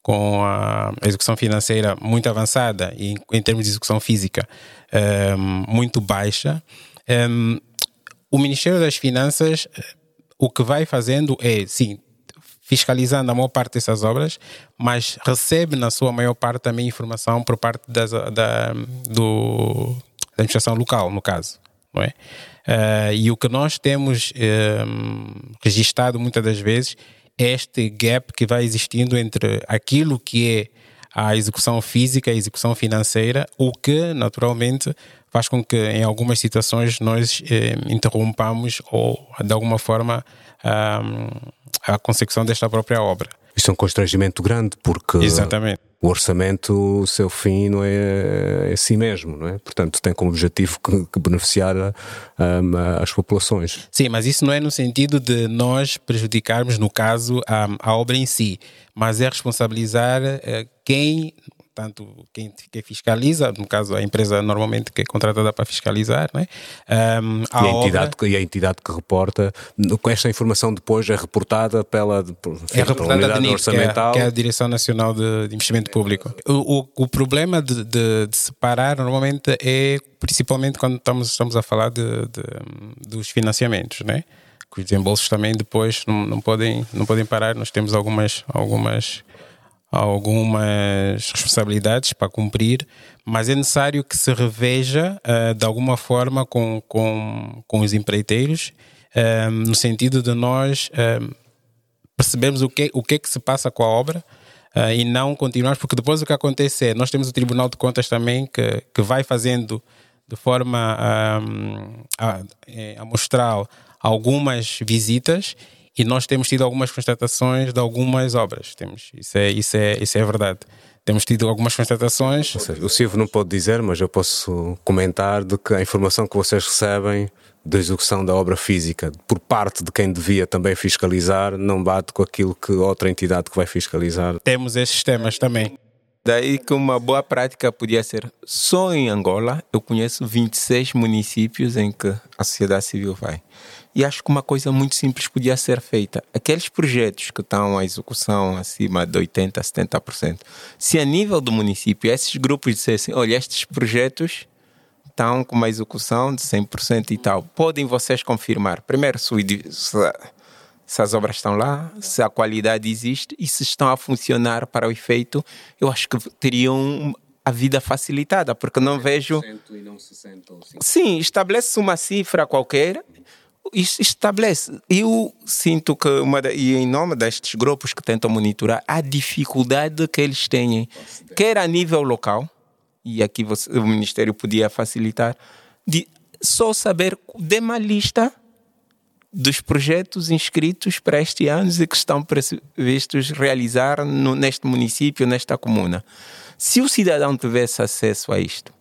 com a execução financeira muito avançada e em, termos de execução física eh, muito baixa. O Ministério das Finanças o que vai fazendo é, sim, fiscalizando a maior parte dessas obras, mas recebe na sua maior parte também informação por parte das, da, do, da administração local, no caso. Não é? Uh, e o que nós temos um, eh, registado muitas das vezes é este gap que vai existindo entre aquilo que é a execução física a execução financeira, o que naturalmente faz com que em algumas situações nós eh, interrompamos ou de alguma forma um, a consecução desta própria obra.
Isso é um constrangimento grande, porque
Exatamente.
o orçamento, o seu fim não é, é si mesmo, não é? Portanto, tem como objetivo que, que beneficiar as populações.
Sim, mas isso não é no sentido de nós prejudicarmos, no caso, a, a obra em si, mas é responsabilizar eh, quem portanto, quem, quem, fiscaliza, no caso a empresa normalmente que é contratada para fiscalizar, né? Um,
a, e a, entidade, obra, e a entidade que reporta, com esta informação depois é reportada pela,
é reportada DNIP, orçamental. Que é, que é, a Direção Nacional de, de Investimento Público. O, o, o problema de, de, de, separar normalmente é principalmente quando estamos, estamos a falar de, dos financiamentos, né? que os desembolsos também depois não, não, podem, não podem parar. Nós temos algumas, algumas algumas responsabilidades para cumprir, mas é necessário que se reveja uh, de alguma forma com, com, com os empreiteiros, uh, no sentido de nós uh, percebermos o que, o que é que se passa com a obra e não continuarmos, porque depois o que acontece é, nós temos o Tribunal de Contas também que, que vai fazendo de forma um, amostral algumas visitas e nós temos tido algumas constatações de algumas obras. Temos, isso, é, isso, é, isso é verdade. Temos tido algumas constatações.
Seja, o Silvio não pode dizer, mas eu posso comentar de que a informação que vocês recebem da execução da obra física por parte de quem devia também fiscalizar não bate com aquilo que outra entidade que vai fiscalizar.
Temos esses temas também.
Daí que uma boa prática podia ser só em Angola eu conheço 26 municípios em que a sociedade civil vai. E acho que uma coisa muito simples podia ser feita. Aqueles projetos que estão à execução acima de 80%, 70%, se a nível do município esses grupos dissessem: olha, estes projetos estão com uma execução de 100% e tal, podem vocês confirmar? Primeiro, se, se as obras estão lá, se a qualidade existe e se estão a funcionar para o efeito, eu acho que teriam a vida facilitada, porque não vejo. Sim, estabelece uma cifra qualquer, estabelece. Eu sinto que, uma, e em nome destes grupos que tentam monitorar, a dificuldade que eles têm, quer a nível local, e aqui você, o Ministério podia facilitar, de só saber de uma lista dos projetos inscritos para este ano e que estão previstos realizar no, neste município, nesta comuna. Se o cidadão tivesse acesso a isto,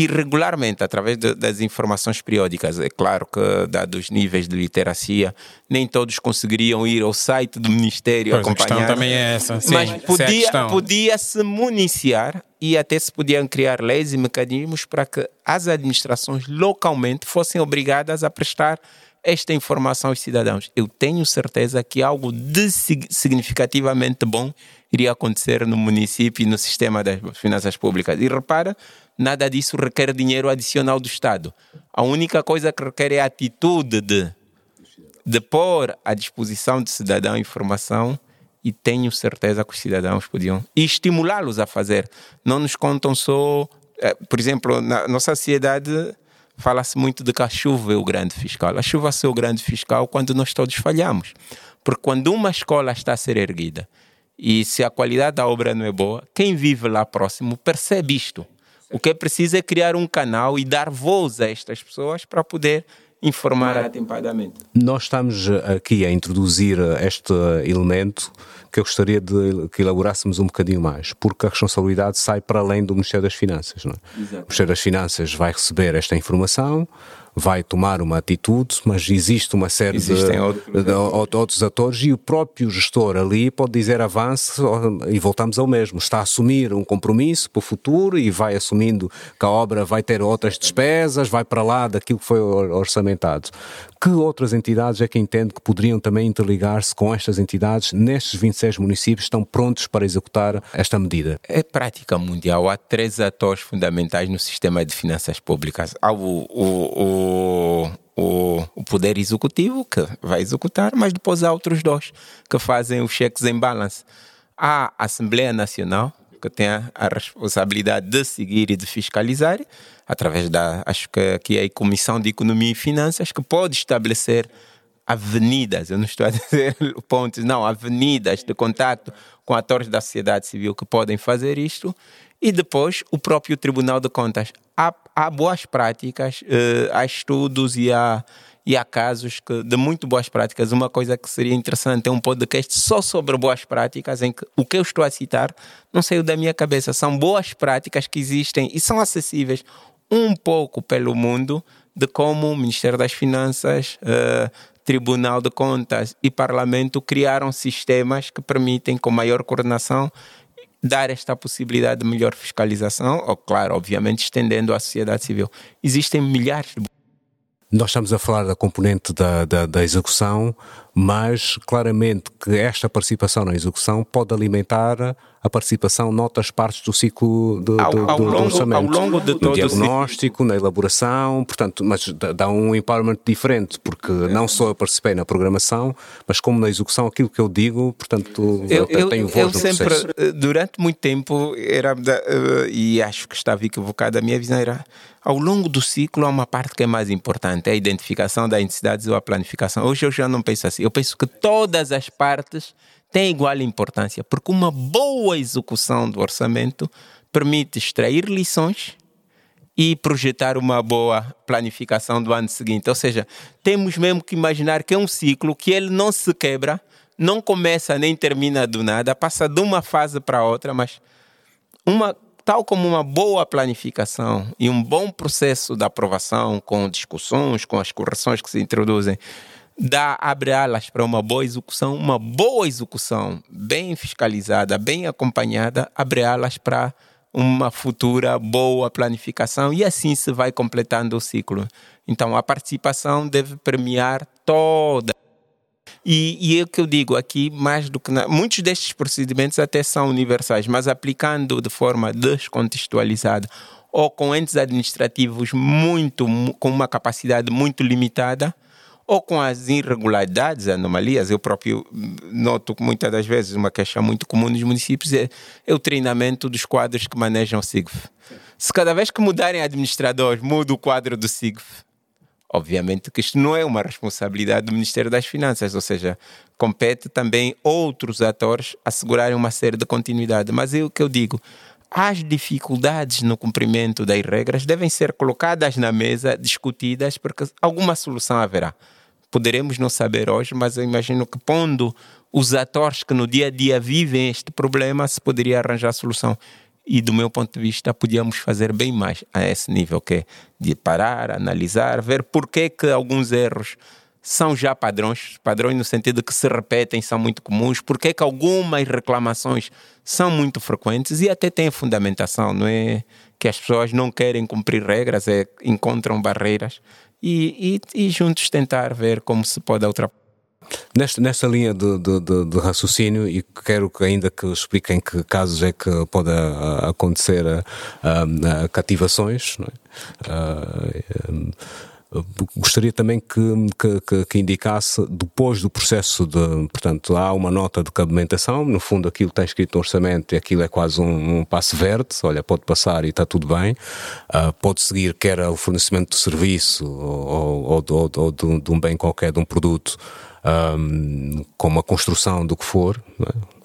e regularmente, através de, das informações periódicas, é claro que, dados os níveis de literacia, nem todos conseguiriam ir ao site do Ministério pois acompanhar. A
questão também é essa. Sim,
mas podia, é podia se municiar e até se podiam criar leis e mecanismos para que as administrações localmente fossem obrigadas a prestar esta informação aos cidadãos. Eu tenho certeza que algo significativamente bom iria acontecer no município e no sistema das finanças públicas. E repara, nada disso requer dinheiro adicional do Estado. A única coisa que requer é a atitude de, de pôr à disposição do cidadão informação e tenho certeza que os cidadãos podiam e estimulá-los a fazer. Não nos contam só, eh, por exemplo, na nossa sociedade fala-se muito de que a chuva é o grande fiscal. A chuva é o grande fiscal quando nós todos falhamos. Porque quando uma escola está a ser erguida e se a qualidade da obra não é boa, quem vive lá próximo percebe isto. O que é preciso é criar um canal e dar voz a estas pessoas para poder informar atempadamente.
Nós estamos aqui a introduzir este elemento que eu gostaria de que elaborássemos um bocadinho mais, porque a responsabilidade sai para além do Ministério das Finanças. Não é? O Ministério das Finanças vai receber esta informação, vai tomar uma atitude, mas existe uma série Existem de, outros, de, outros atores e o próprio gestor ali pode dizer avance e voltamos ao mesmo. Está a assumir um compromisso para o futuro e vai assumindo que a obra vai ter outras despesas, vai para lá daquilo que foi orçamentado. Que outras entidades é que entende que poderiam também interligar-se com estas entidades nestes 26 municípios estão prontos para executar esta medida?
É prática mundial. Há três atores fundamentais no sistema de finanças públicas. Há o, o, o, o Poder Executivo, que vai executar, mas depois há outros dois que fazem os cheques em balance. Há a Assembleia Nacional, que tem a responsabilidade de seguir e de fiscalizar, através da, acho que aqui é a Comissão de Economia e Finanças, que pode estabelecer avenidas, eu não estou a dizer pontos, não, avenidas de contato com atores da sociedade civil que podem fazer isto, e depois o próprio Tribunal de Contas. Há, boas práticas, uh, há estudos e há e há casos que, de muito boas práticas. Uma coisa que seria interessante é um podcast só sobre boas práticas, em que o que eu estou a citar não saiu da minha cabeça. São boas práticas que existem e são acessíveis um pouco pelo mundo de como o Ministério das Finanças, uh, Tribunal de Contas e Parlamento criaram sistemas que permitem, com maior coordenação, dar esta possibilidade de melhor fiscalização, ou, claro, obviamente, estendendo à sociedade civil. Existem milhares de
nós estamos a falar da componente da, da, da, execução, mas claramente que esta participação na execução pode alimentar a participação noutras partes do ciclo de, ao, do, ao do, longo, orçamento. Ao longo de no diagnóstico, na elaboração, portanto, mas dá um empowerment diferente, porque é. não só eu participei na programação, mas como na execução, aquilo que eu digo, portanto, eu, eu tenho voz eu no sempre, processo.
Eh, durante muito tempo, era, uh, e acho que estava equivocada, a minha visão era ao longo do ciclo, há uma parte que é mais importante, é a identificação das necessidades ou a planificação. Hoje eu já não penso assim. Eu penso que todas as partes têm igual importância, porque uma boa execução do orçamento permite extrair lições e projetar uma boa planificação do ano seguinte. Ou seja, temos mesmo que imaginar que é um ciclo que ele não se quebra, não começa nem termina do nada, passa de uma fase para outra, mas uma tal como uma boa planificação e um bom processo de aprovação, com discussões, com as correções que se introduzem, dá, abre alas para uma boa execução, uma boa execução bem fiscalizada, bem acompanhada, abre alas para uma futura boa planificação e assim se vai completando o ciclo. Então a participação deve premiar toda e, e é o que eu digo aqui, mais do que na, muitos destes procedimentos até são universais, mas aplicando de forma descontextualizada ou com entes administrativos muito com uma capacidade muito limitada, ou com as irregularidades, anomalias. Eu próprio noto que muitas das vezes uma queixa muito comum nos municípios é, é o treinamento dos quadros que manejam o SIGF. Se cada vez que mudarem administradores, muda o quadro do SIGF, obviamente que isto não é uma responsabilidade do Ministério das Finanças, ou seja, compete também outros atores assegurarem uma série de continuidade. Mas é o que eu digo, as dificuldades no cumprimento das regras devem ser colocadas na mesa, discutidas, porque alguma solução haverá. Poderemos não saber hoje, mas eu imagino que pondo os atores que no dia a dia vivem este problema, se poderia arranjar solução. E do meu ponto de vista, podíamos fazer bem mais a esse nível, que é de parar, analisar, ver por que, que alguns erros são já padrões, padrões no sentido que se repetem, são muito comuns, porque é que algumas reclamações são muito frequentes e até têm fundamentação, não é que as pessoas não querem cumprir regras, é, encontram barreiras e, e, e juntos tentar ver como se pode ultrapassar.
Nesta, nesta linha de, de, de, de, raciocínio, e quero que ainda que expliquem que casos é que pode acontecer a, a, a cativações, não é? Gostaria também que, que, que, indicasse, depois do processo de. Portanto, há uma nota de cabimentação, no fundo, aquilo está escrito no orçamento e aquilo é quase um, um passo verde, olha, pode passar e está tudo bem. Uh, pode seguir, quer o fornecimento de serviço ou, ou, ou, ou de, de, um bem qualquer, de um produto, um, como a construção do que for. É?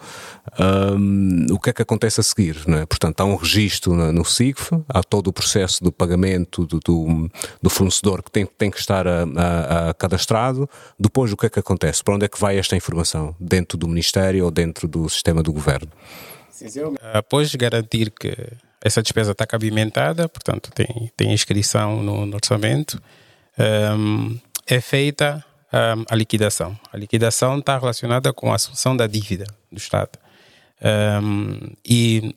Um, o que é que acontece a seguir? É? Portanto, há um registro no, no SIGF, há todo o processo do pagamento do, do, do fornecedor que tem, tem que estar a, a, a, cadastrado. Depois, o que é que acontece? Para onde é que vai esta informação? Dentro do Ministério ou dentro do sistema do governo?
Após garantir que essa despesa está cabimentada, portanto, tem, tem inscrição no, no orçamento, um, é feita um, a liquidação. A liquidação está relacionada com a assunção da dívida do Estado. Um, e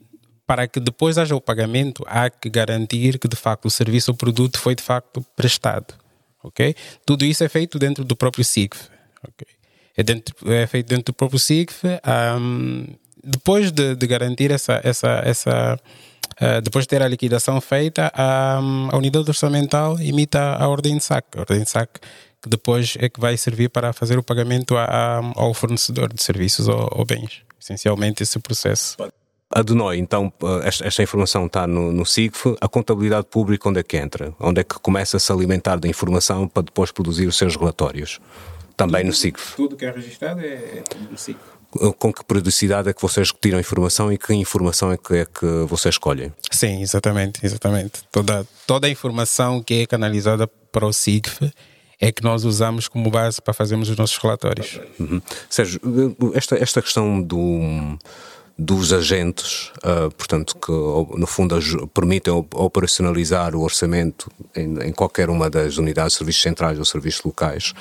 para que depois haja o pagamento, há que garantir que de facto o serviço ou produto foi de facto prestado. Ok? Tudo isso é feito dentro do próprio SIGF. Okay? É, dentro, é feito dentro do próprio SIGF. Um, depois de, de, garantir essa, essa, essa uh, depois de ter a liquidação feita, a, a unidade orçamental imita a ordem de saque. A ordem de saque que depois é que vai servir para fazer o pagamento a, a, ao fornecedor de serviços ou, ou bens essencialmente esse processo.
A DENOI, então, esta, esta, informação está no, no SIGF. A contabilidade pública, onde é que entra? Onde é que começa a se alimentar da informação para depois produzir os seus relatórios? Também
tudo,
no SIGF.
Tudo que é registrado é, é no SIGF.
Com que periodicidade é que vocês retiram a informação e que informação é que, é que vocês escolhem?
Sim, exatamente, exatamente. Toda, toda a informação que é canalizada para o SIGF é que nós usamos como base para fazermos os nossos relatórios.
Uhum. Sérgio, esta, esta questão do dos agentes, uh, portanto, que no fundo permitem operacionalizar o orçamento em, em, qualquer uma das unidades de serviços centrais ou serviços locais,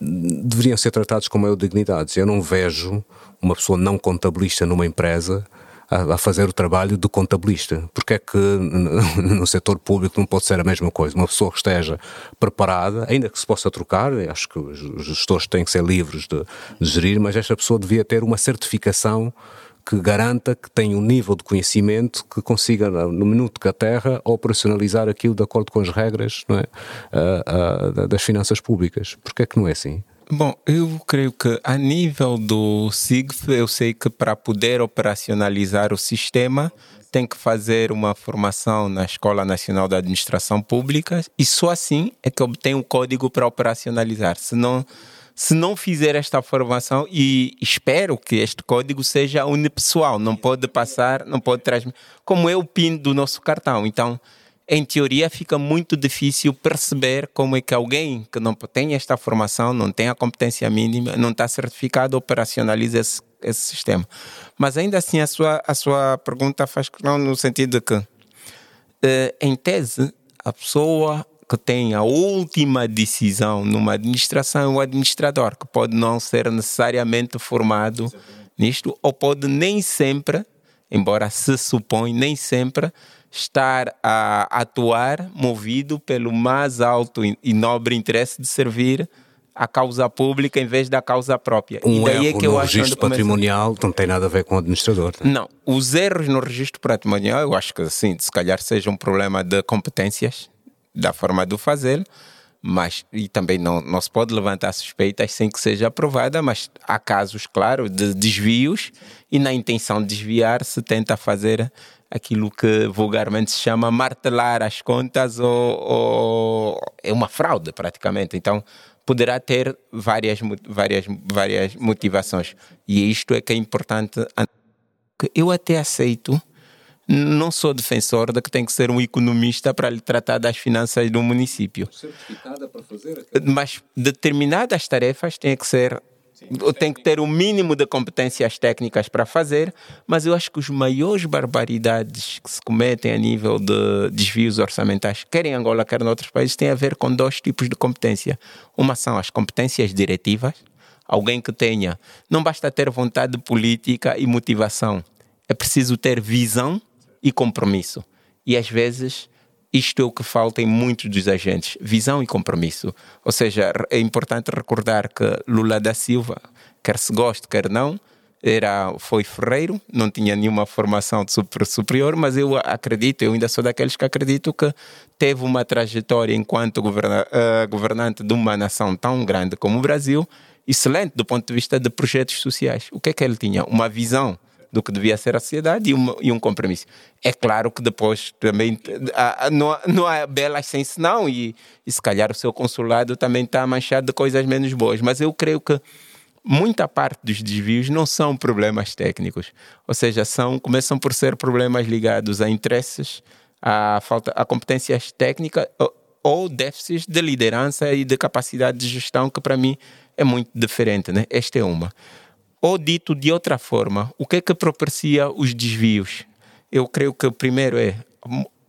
deveriam ser tratados com maior dignidade. Eu não vejo uma pessoa não contabilista numa empresa a, fazer o trabalho do contabilista. Porque é que no setor público não pode ser a mesma coisa? Uma pessoa que esteja preparada, ainda que se possa trocar, acho que os gestores têm que ser livres de, de gerir, mas esta pessoa devia ter uma certificação que garanta que tem um nível de conhecimento que consiga, no minuto que a terra, operacionalizar aquilo de acordo com as regras é? uh, uh, das finanças públicas. Porquê é que não é assim?
Bom, eu creio que a nível do SIGF, eu sei que para poder operacionalizar o sistema, tem que fazer uma formação na Escola Nacional da Administração Pública e só assim é que obtém o código para operacionalizar. Se não, se não fizer esta formação, e espero que este código seja unipessoal, não pode passar, não pode transmitir, como é o PIN do nosso cartão. Então, em teoria fica muito difícil perceber como é que alguém que não tem esta formação, não tem a competência mínima, não está certificado, operacionaliza esse, esse sistema. Mas ainda assim a sua, a sua pergunta faz questão no sentido de que, eh, em tese, a pessoa que tem a última decisão numa administração é o administrador, que pode não ser necessariamente formado nisto, ou pode nem sempre, embora se supõe, nem sempre estar a atuar movido pelo mais alto e nobre interesse de servir a causa pública em vez da causa própria.
Um e daí erro é que no eu registro patrimonial começa... não tem nada a ver com o administrador.
Né? Não, os erros no registro patrimonial, eu acho que sim, se calhar seja um problema de competências, da forma de fazer, mas e também não, não se pode levantar suspeitas sem que seja aprovada, mas há casos, claro, de desvios e na intenção de desviar se tenta fazer aquilo que vulgarmente se chama martelar as contas ou, ou é uma fraude praticamente. Então poderá ter várias, várias, várias motivações e isto é que é importante. Eu até aceito não sou defensor de que tem que ser um economista para lhe tratar das finanças do município. Certificada para fazer. Mas determinadas tarefas têm que ser tem que ter o mínimo de competências técnicas para fazer, mas eu acho que os maiores barbaridades que se cometem a nível de desvios orçamentais, quer em Angola, quer em outros países, têm a ver com dois tipos de competência. Uma são as competências diretivas, alguém que tenha, não basta ter vontade política e motivação, é preciso ter visão e compromisso. E às vezes isto é o que falta em muitos dos agentes: visão e compromisso. Ou seja, é importante recordar que Lula da Silva, quer se goste, quer não, era, foi ferreiro, não tinha nenhuma formação super, superior, mas eu acredito, eu ainda sou daqueles que acredito que teve uma trajetória enquanto governa, uh, governante de uma nação tão grande como o Brasil, excelente do ponto de vista de projetos sociais. O que é que ele tinha? Uma visão do que devia ser a sociedade e, uma, e um compromisso. É claro que depois também há, não, não há belas sem senão e, e se calhar o seu consulado também está manchado de coisas menos boas, mas eu creio que muita parte dos desvios não são problemas técnicos, ou seja, são começam por ser problemas ligados a interesses, a falta, a competências técnicas ou, ou déficits de liderança e de capacidade de gestão que para mim é muito diferente, né? Esta é uma. Ou dito de outra forma, o que é que propicia os desvios? Eu creio que o primeiro é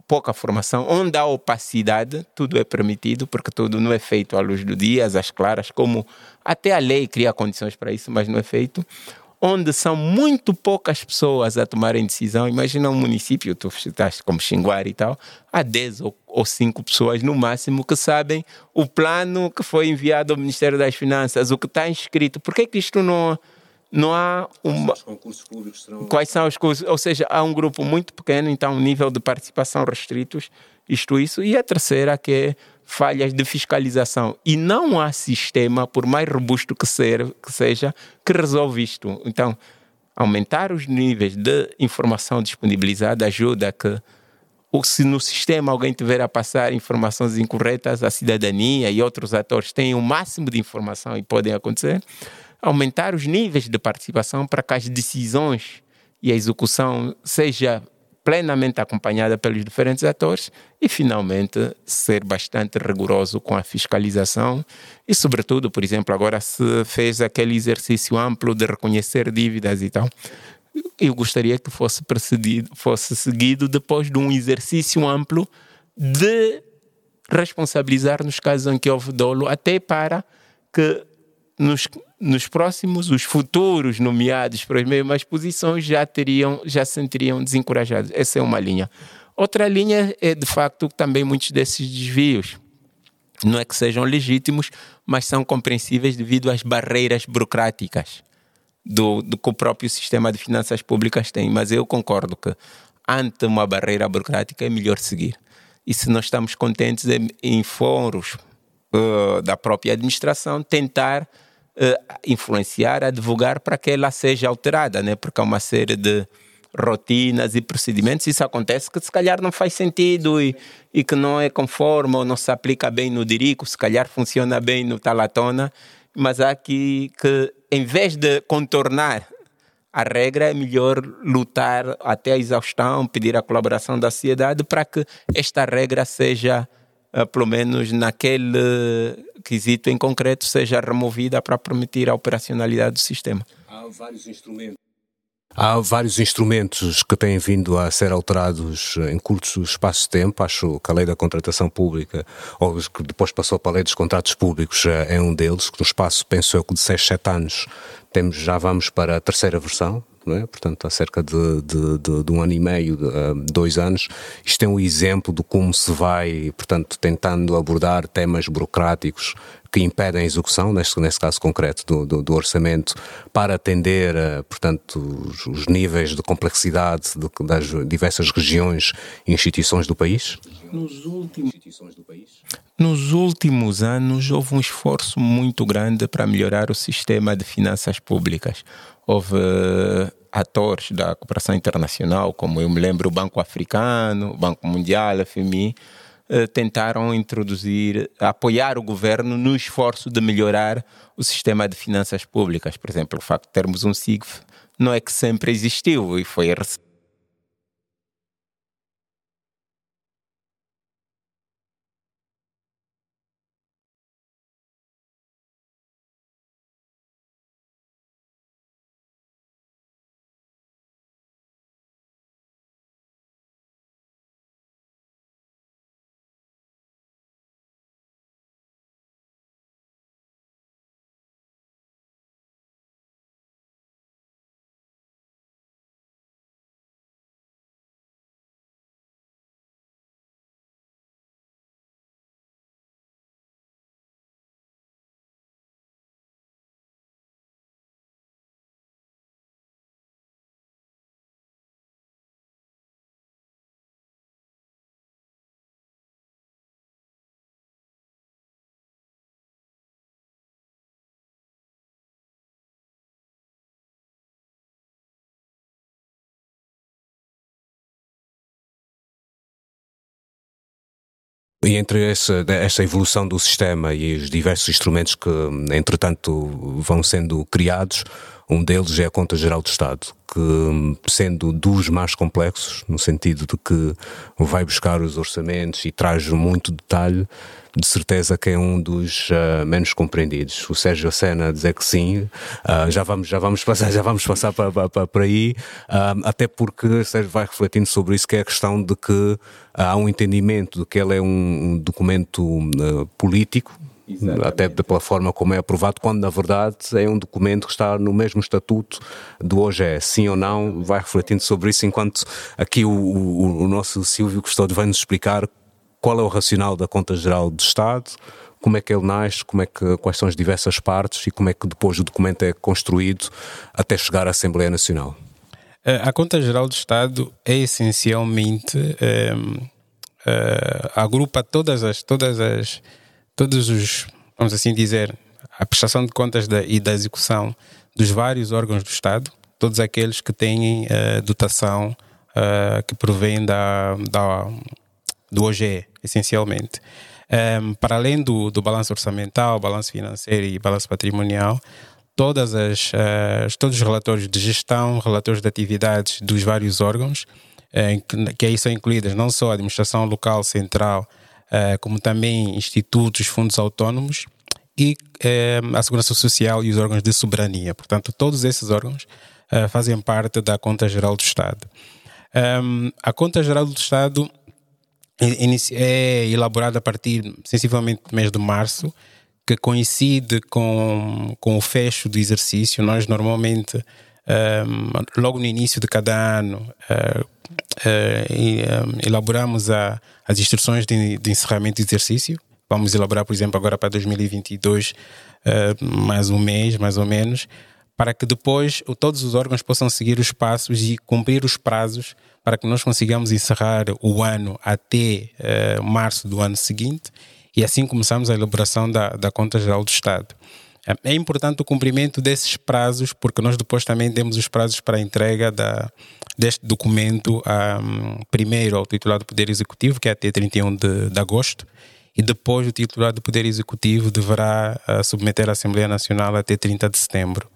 pouca formação, onde há opacidade, tudo é permitido, porque tudo não é feito à luz do dia, às claras, como até a lei cria condições para isso, mas não é feito. Onde são muito poucas pessoas a tomarem decisão. Imagina um município, tu estás como Xinguari e tal, há 10 ou, ou 5 pessoas no máximo que sabem o plano que foi enviado ao Ministério das Finanças, o que está inscrito. Por que, que isto não não há uma. Concursos serão... Quais são os cursos? Ou seja, há um grupo muito pequeno, então um nível de participação restritos, isto, isso. E a terceira que é falhas de fiscalização. E não há sistema, por mais robusto que, ser, que seja, que resolve isto. Então, aumentar os níveis de informação disponibilizada ajuda a que ou se no sistema alguém tiver a passar informações incorretas, a cidadania e outros atores têm o máximo de informação e podem acontecer aumentar os níveis de participação para que as decisões e a execução seja plenamente acompanhada pelos diferentes atores e, finalmente, ser bastante rigoroso com a fiscalização e, sobretudo, por exemplo, agora se fez aquele exercício amplo de reconhecer dívidas e tal. Eu gostaria que fosse precedido, fosse seguido depois de um exercício amplo de responsabilizar nos casos em que houve dolo, até para que nos, nos próximos, os futuros nomeados para as mesmas posições já teriam, já se sentiriam desencorajados. Essa é uma linha. Outra linha é, de facto, também muitos desses desvios não é que sejam legítimos, mas são compreensíveis devido às barreiras burocráticas do, do que o próprio sistema de finanças públicas tem. Mas eu concordo que, ante uma barreira burocrática, é melhor seguir. E se nós estamos contentes em, em fóruns uh, da própria administração, tentar influenciar, advogar para que ela seja alterada, né? porque há uma série de rotinas e procedimentos, isso acontece que se calhar não faz sentido e, e que não é conforme ou não se aplica bem no dirico, se calhar funciona bem no talatona, mas há aqui que, em vez de contornar a regra, é melhor lutar até a exaustão, pedir a colaboração da sociedade para que esta regra seja pelo menos naquele quesito em concreto, seja removida para permitir a operacionalidade do sistema.
Há vários instrumentos. Há vários instrumentos que têm vindo a ser alterados em curto espaço de tempo. Acho que a lei da contratação pública, ou que depois passou para a lei dos contratos públicos, é um deles, que no espaço, penso eu, que de 6, 7 anos, temos, já vamos para a terceira versão, é? portanto, há cerca de, de, de, de um ano e meio, uh, dois anos. Isto é um exemplo de como se vai, portanto, tentando abordar temas burocráticos que impedem a execução, neste, neste caso concreto, do, do, do orçamento, para atender, uh, portanto, os, os, níveis de complexidade de, das diversas regiões e instituições do país?
Nos últimos, nos últimos anos houve um esforço muito grande para melhorar o sistema de finanças públicas. Houve atores da cooperação internacional, como eu me lembro o Banco Africano, o Banco Mundial, a FMI, uh, tentaram introduzir, apoiar o governo no esforço de melhorar o sistema de finanças públicas. Por exemplo, o facto de termos um SIGF não é que sempre existiu e foi
E entre essa, essa evolução do sistema e os diversos instrumentos que, entretanto, vão sendo criados, um deles é a Conta Geral do Estado, que, sendo dos mais complexos, no sentido de que vai buscar os orçamentos e traz muito detalhe, de certeza que é um dos uh, menos compreendidos. O Sérgio Sena dizer que sim, uh, já vamos já vamos passar já vamos passar para, para, para aí, uh, até porque Sérgio vai refletindo sobre isso que é a questão de que há um entendimento de que ele é um, um documento político Exatamente. até pela forma como é aprovado, quando na verdade é um documento que está no mesmo estatuto do OGE. Sim ou não, vai refletindo sobre isso, enquanto aqui o, o, o nosso Silvio Custódio vai nos explicar qual é o racional da Conta Geral do Estado, como é que ele nasce, como é que, quais são as diversas partes e como é que depois o documento é construído até chegar à Assembleia Nacional.
Eh, a Conta Geral do Estado é essencialmente é, é, agrupa todas as todas as todos os, vamos assim dizer, a prestação de contas da, e da execução dos vários órgãos do Estado, todos aqueles que têm uh, dotação uh, que provém da, da, do OGE, essencialmente. Um, ehm, para além do, do balanço orçamental, balanço financeiro e balanço patrimonial, todas as, uh, todos os relatórios de gestão, relatórios de atividades dos vários órgãos, que, aí são incluídas não só a administração local, central, como também institutos, fundos autônomos e uh, a Segurança Social e os órgãos de soberania. Portanto, todos esses órgãos uh, fazem parte da Conta Geral do Estado. A Conta Geral do Estado é elaborada a partir, sensivelmente, do mês de março, que coincide com, com o fecho do exercício. Nós, normalmente, um, logo no início de cada ano, uh, uh, elaboramos a, as instruções de, de, encerramento do exercício. Vamos elaborar, por exemplo, agora para 2022, uh, mais um mês, mais ou menos, para que depois todos os órgãos possam seguir os passos e cumprir os prazos para que nós consigamos encerrar o ano até março do ano seguinte e assim começamos a elaboração da, da Conta Geral do Estado. É importante o cumprimento desses prazos, porque nós depois também temos os prazos para a entrega da, deste documento, um, primeiro ao titular do Poder Executivo, que é até 31 de, de agosto, e depois o titular do Poder Executivo deverá uh, submeter à Assembleia Nacional até 30 de setembro.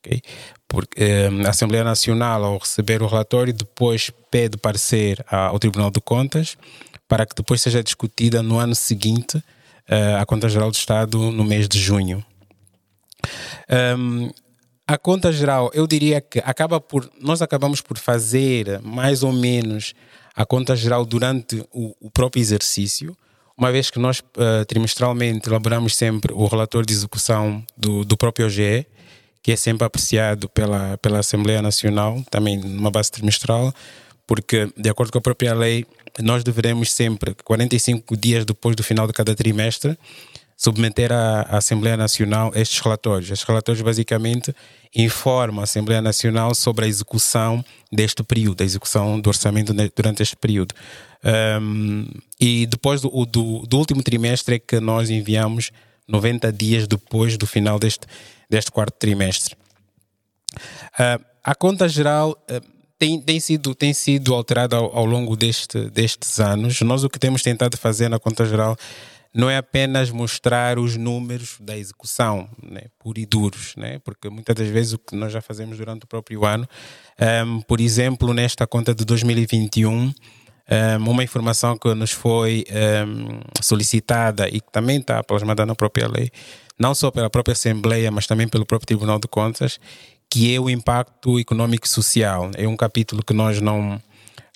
Okay? Porque um, a Assembleia Nacional, ao receber o relatório, depois pede parecer ao Tribunal de Contas para que depois seja discutida no ano seguinte uh, a Conta Geral do Estado no mês de junho. Um, a conta geral, eu diria que acaba por nós acabamos por fazer mais ou menos a conta geral durante o, o próprio exercício, uma vez que nós uh, trimestralmente elaboramos sempre o relatório de execução do, do próprio OGE, que é sempre apreciado pela, pela Assembleia Nacional, também numa base trimestral, porque, de acordo com a própria lei, nós deveremos sempre, 45 dias depois do final de cada trimestre, submeter à, Assembleia Nacional estes relatórios. Estes relatórios basicamente informam a Assembleia Nacional sobre a execução deste período, a execução do orçamento durante este período. Um, e depois do, do, do, último trimestre é que nós enviamos 90 dias depois do final deste, deste quarto trimestre. Uh, a conta geral uh, tem, tem, sido, tem sido alterada ao, ao longo deste, destes anos. Nós o que temos tentado fazer na conta geral não é apenas mostrar os números da execução, né, e duros, né, porque muitas das vezes o que nós já fazemos durante o próprio ano, um, por exemplo, nesta conta de 2021, um, uma informação que nos foi um, solicitada e que também está plasmada na própria lei, não só pela própria Assembleia, mas também pelo próprio Tribunal de Contas, que é o impacto econômico e social. É um capítulo que nós não,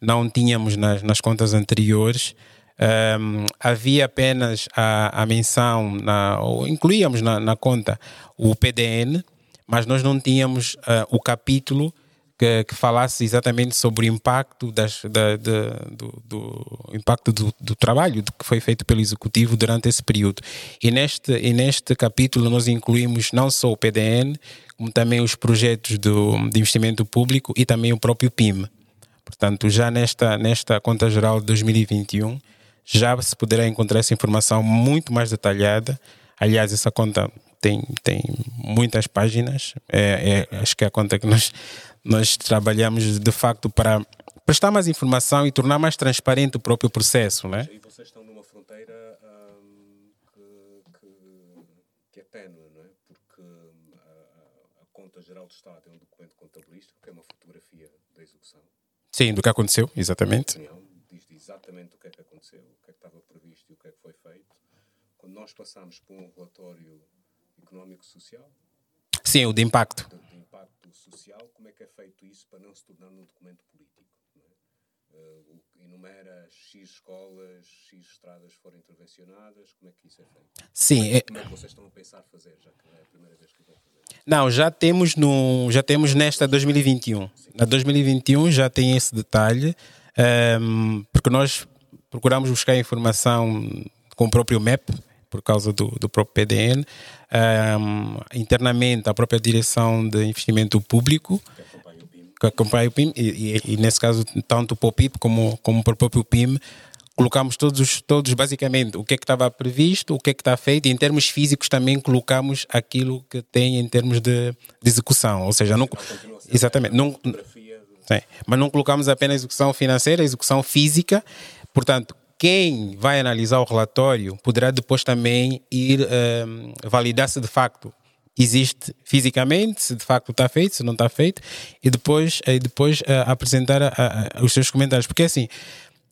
não tínhamos nas, nas contas anteriores, um, havia apenas a, a menção, na, ou incluíamos na, na, conta o PDN, mas nós não tínhamos uh, o capítulo que, que, falasse exatamente sobre o impacto, das, da, do, do, impacto do, do, trabalho que foi feito pelo Executivo durante esse período. E neste, e neste capítulo nós incluímos não só o PDN, como também os projetos do, de investimento público e também o próprio PIM. Portanto, já nesta, nesta conta geral de 2021, já se poderá encontrar essa informação muito mais detalhada. Aliás, essa conta tem, tem muitas páginas. É, é, acho que é a conta que nós, nós trabalhamos de facto para prestar mais informação e tornar mais transparente o próprio processo. Né?
E vocês estão numa fronteira hum, que, que, que, é ténue, não é? Porque hum, a, a, Conta Geral do Estado é um documento contabilístico que é uma fotografia da execução.
Sim, do que aconteceu, exatamente.
Diz exatamente o que é que aconteceu, o que é que estava previsto e o que é que foi feito. Quando nós passamos por um relatório económico-social.
Sim, o de impacto.
De, de, impacto social, como é que é feito isso para não se tornar um documento político? É? Uh, enumera X escolas, X estradas foram intervencionadas, como é que isso é feito?
Sim.
Como é, como é que vocês estão a pensar fazer, já que é a primeira vez que vão fazer?
Não, já temos, no, já temos nesta 2021. Sim. Na 2021 já tem esse detalhe, um, ehm, porque nós procuramos buscar informação com o próprio MEP, por causa do, do próprio PDN. Um, internamente, a própria direção de investimento público, que acompanha o PIM, e, e, e nesse caso, tanto para o PIB como, como para o próprio PIM, colocamos todos, todos basicamente o que é que estava previsto, o que é que está feito, e em termos físicos também colocamos aquilo que tem em termos de, de execução, ou seja, não, exatamente, não, sim, mas não colocamos apenas execução financeira, execução física, portanto, quem vai analisar o relatório poderá depois também ir um, validar se de facto existe fisicamente, se de facto está feito, se não está feito, e depois, e depois uh, apresentar os seus comentários. Porque assim,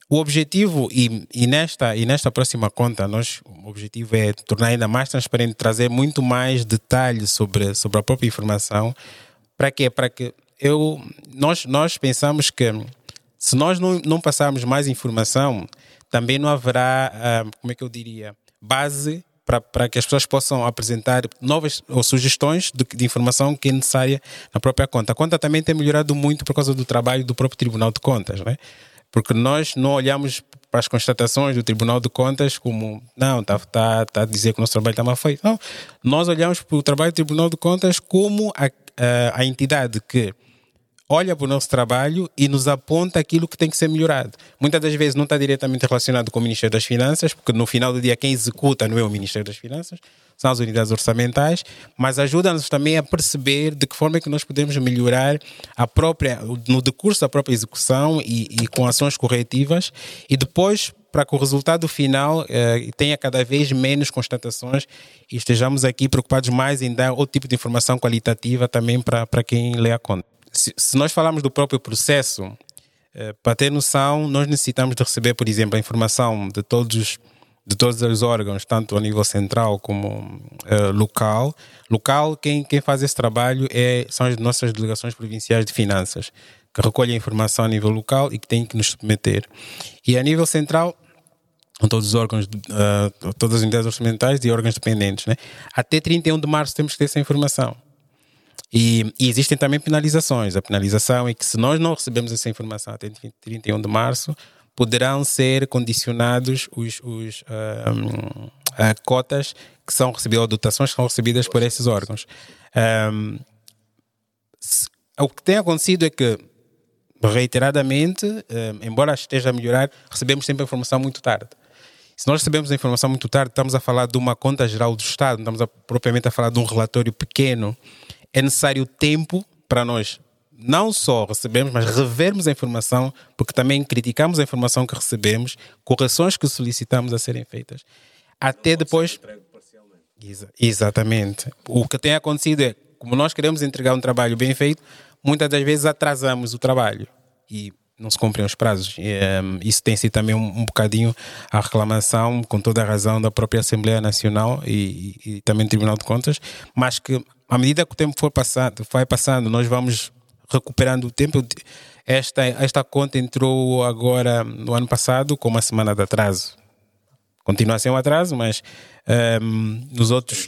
o objetivo, e, e, nesta, e nesta próxima conta, nós, o objetivo é tornar ainda mais transparente, trazer muito mais detalhes sobre, sobre a própria informação. Para quê? Para que eu, nós, nós pensamos que se nós não, não passarmos mais informação, também não haverá, uh, como é que eu diria, base para que as pessoas possam apresentar novas ou sugestões de, de, informação que é necessária na própria conta. A conta também tem melhorado muito por causa do trabalho do próprio Tribunal de Contas, né? porque nós não olhamos para as constatações do Tribunal de Contas como, não, está tá, tá a dizer que o nosso trabalho está mal feito. Não, nós olhamos para o trabalho do Tribunal de Contas como a, a, a entidade que olha para o nosso trabalho e nos aponta aquilo que tem que ser melhorado. Muitas das vezes não está diretamente relacionado com o Ministério das Finanças, porque no final do dia quem executa não é o Ministério das Finanças, são as unidades orçamentais, mas ajuda-nos também a perceber de que forma é que nós podemos melhorar a própria, no decurso da própria execução e, e com ações corretivas e depois para que o resultado final eh, tenha cada vez menos constatações e estejamos aqui preocupados mais em dar outro tipo de informação qualitativa também para, para quem lê a conta se, se nós falarmos do próprio processo, eh, para ter noção, nós necessitamos de receber, por exemplo, a informação de todos de todos os órgãos, tanto a nível central como eh, local. Local, quem, quem faz esse trabalho é, são as nossas delegações provinciais de finanças, que recolhem a informação a nível local e que têm que nos submeter. E a nível central, todos os órgãos, uh, todas as unidades orçamentais e órgãos dependentes. Né? Até 31 de março temos que ter essa informação. E, e, existem também penalizações. A penalização é que se nós não recebemos essa informação até 31 de março, poderão ser condicionados os, os um, cotas que são recebidas, ou dotações que são recebidas por esses órgãos. Um, se, o que tem acontecido é que, reiteradamente, um, embora esteja a melhorar, recebemos sempre a informação muito tarde. Se nós recebemos a informação muito tarde, estamos a falar de uma conta geral do Estado, não estamos a, propriamente a falar de um relatório pequeno. É necessário tempo para nós não só recebemos, mas revermos a informação, porque também criticamos a informação que recebemos, correções que solicitamos a serem feitas. Até depois. Exa exatamente. O que tem acontecido é, como nós queremos entregar um trabalho bem feito, muitas das vezes atrasamos o trabalho. E não se cumprem os prazos. E, um, isso tem sido também um, um, bocadinho a reclamação, com toda a razão, da própria Assembleia Nacional e, e, e, também do Tribunal de Contas, mas que à medida que o tempo for passando, vai passando, nós vamos recuperando o tempo. Esta, esta conta entrou agora no ano passado com uma semana de atraso. Continua a ser um atraso, mas um, nos outros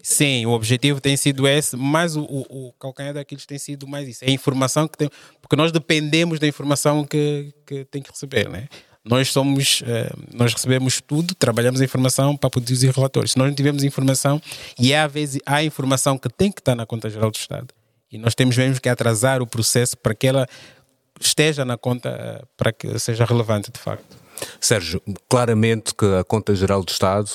Sim, o objetivo tem sido esse, mas o, o, o calcanhar daqueles tem sido mais isso. É a informação que tem, porque nós dependemos da informação que, que tem que receber, né? Nós somos, eh, nós recebemos tudo, trabalhamos a informação para produzir relatórios. Se nós não tivermos informação, e é, às vezes há informação que tem que estar na conta geral do Estado, e nós temos mesmo que atrasar o processo para que ela esteja na conta, eh, para que seja relevante de facto.
Sérgio, claramente que a conta geral do Estado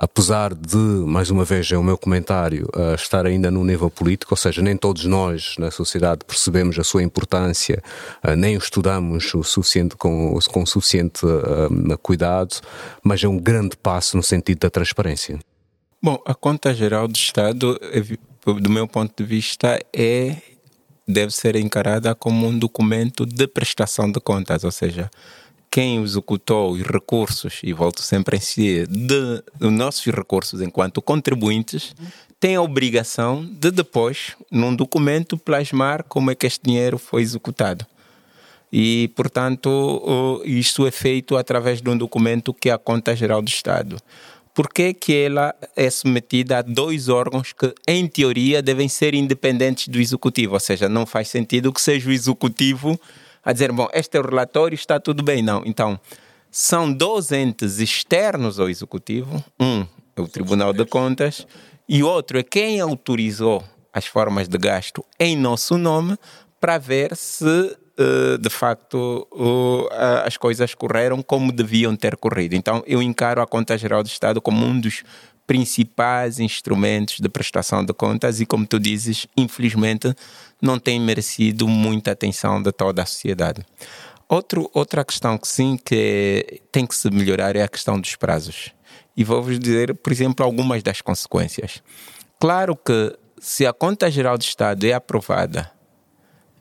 apesar de, mais uma vez, é o meu comentário, uh, estar ainda no nível político, ou seja, nem todos nós na sociedade percebemos a sua importância, uh, nem o estudamos o suficiente, com, com o suficiente uh, cuidado, mas é um grande passo no sentido da transparência.
Bom, a conta geral do Estado, do meu ponto de vista, é deve ser encarada como um documento de prestação de contas, ou seja, quem executou os recursos, e volto sempre a si, de, nossos recursos enquanto contribuintes, tem a obrigação de depois, num documento, plasmar como é que este dinheiro foi executado. E, portanto, isto é feito através de um documento que é a Conta Geral do Estado. Por que, que ela é submetida a dois órgãos que, em teoria, devem ser independentes do Executivo? Ou seja, não faz sentido que seja o Executivo a dizer, bom, este é o relatório, está tudo bem. Não. Então, são dois entes externos ao Executivo. Um é o Tribunal de Contas e outro é quem autorizou as formas de gasto em nosso nome para ver se eh, de facto as coisas correram como deviam ter corrido. Então eu encaro a Conta Geral do Estado como um dos principais instrumentos de prestação de contas e, como tu dizes, infelizmente não tem merecido muita atenção de toda a sociedade. Outro, outra questão que sim que tem que se melhorar é a questão dos prazos. E vou-vos dizer, por exemplo, algumas das consequências. Claro que se a conta geral do Estado é aprovada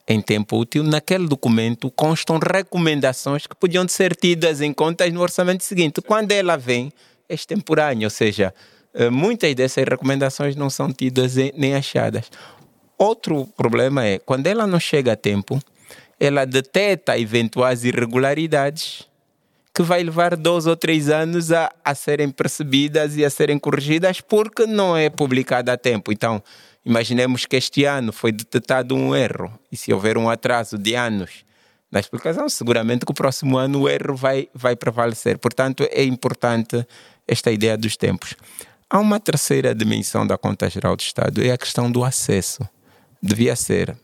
em tempo útil, naquele documento constam recomendações que podiam ser tidas em conta no orçamento seguinte. Quando ela vem, é extemporâneo, ou seja, muitas dessas recomendações não são tidas nem achadas. Outro problema é, quando ela não chega a tempo, ela detecta eventuais irregularidades que vai levar dois ou três anos a, a serem percebidas e a serem corrigidas porque não é publicada a tempo. Então, imaginemos que este ano foi detectado um erro e se houver um atraso de anos na explicação, seguramente que o próximo ano o erro vai, vai prevalecer. Portanto, é importante esta ideia dos tempos. Há uma terceira dimensão da conta geral do Estado, é a questão do acesso. Devia ser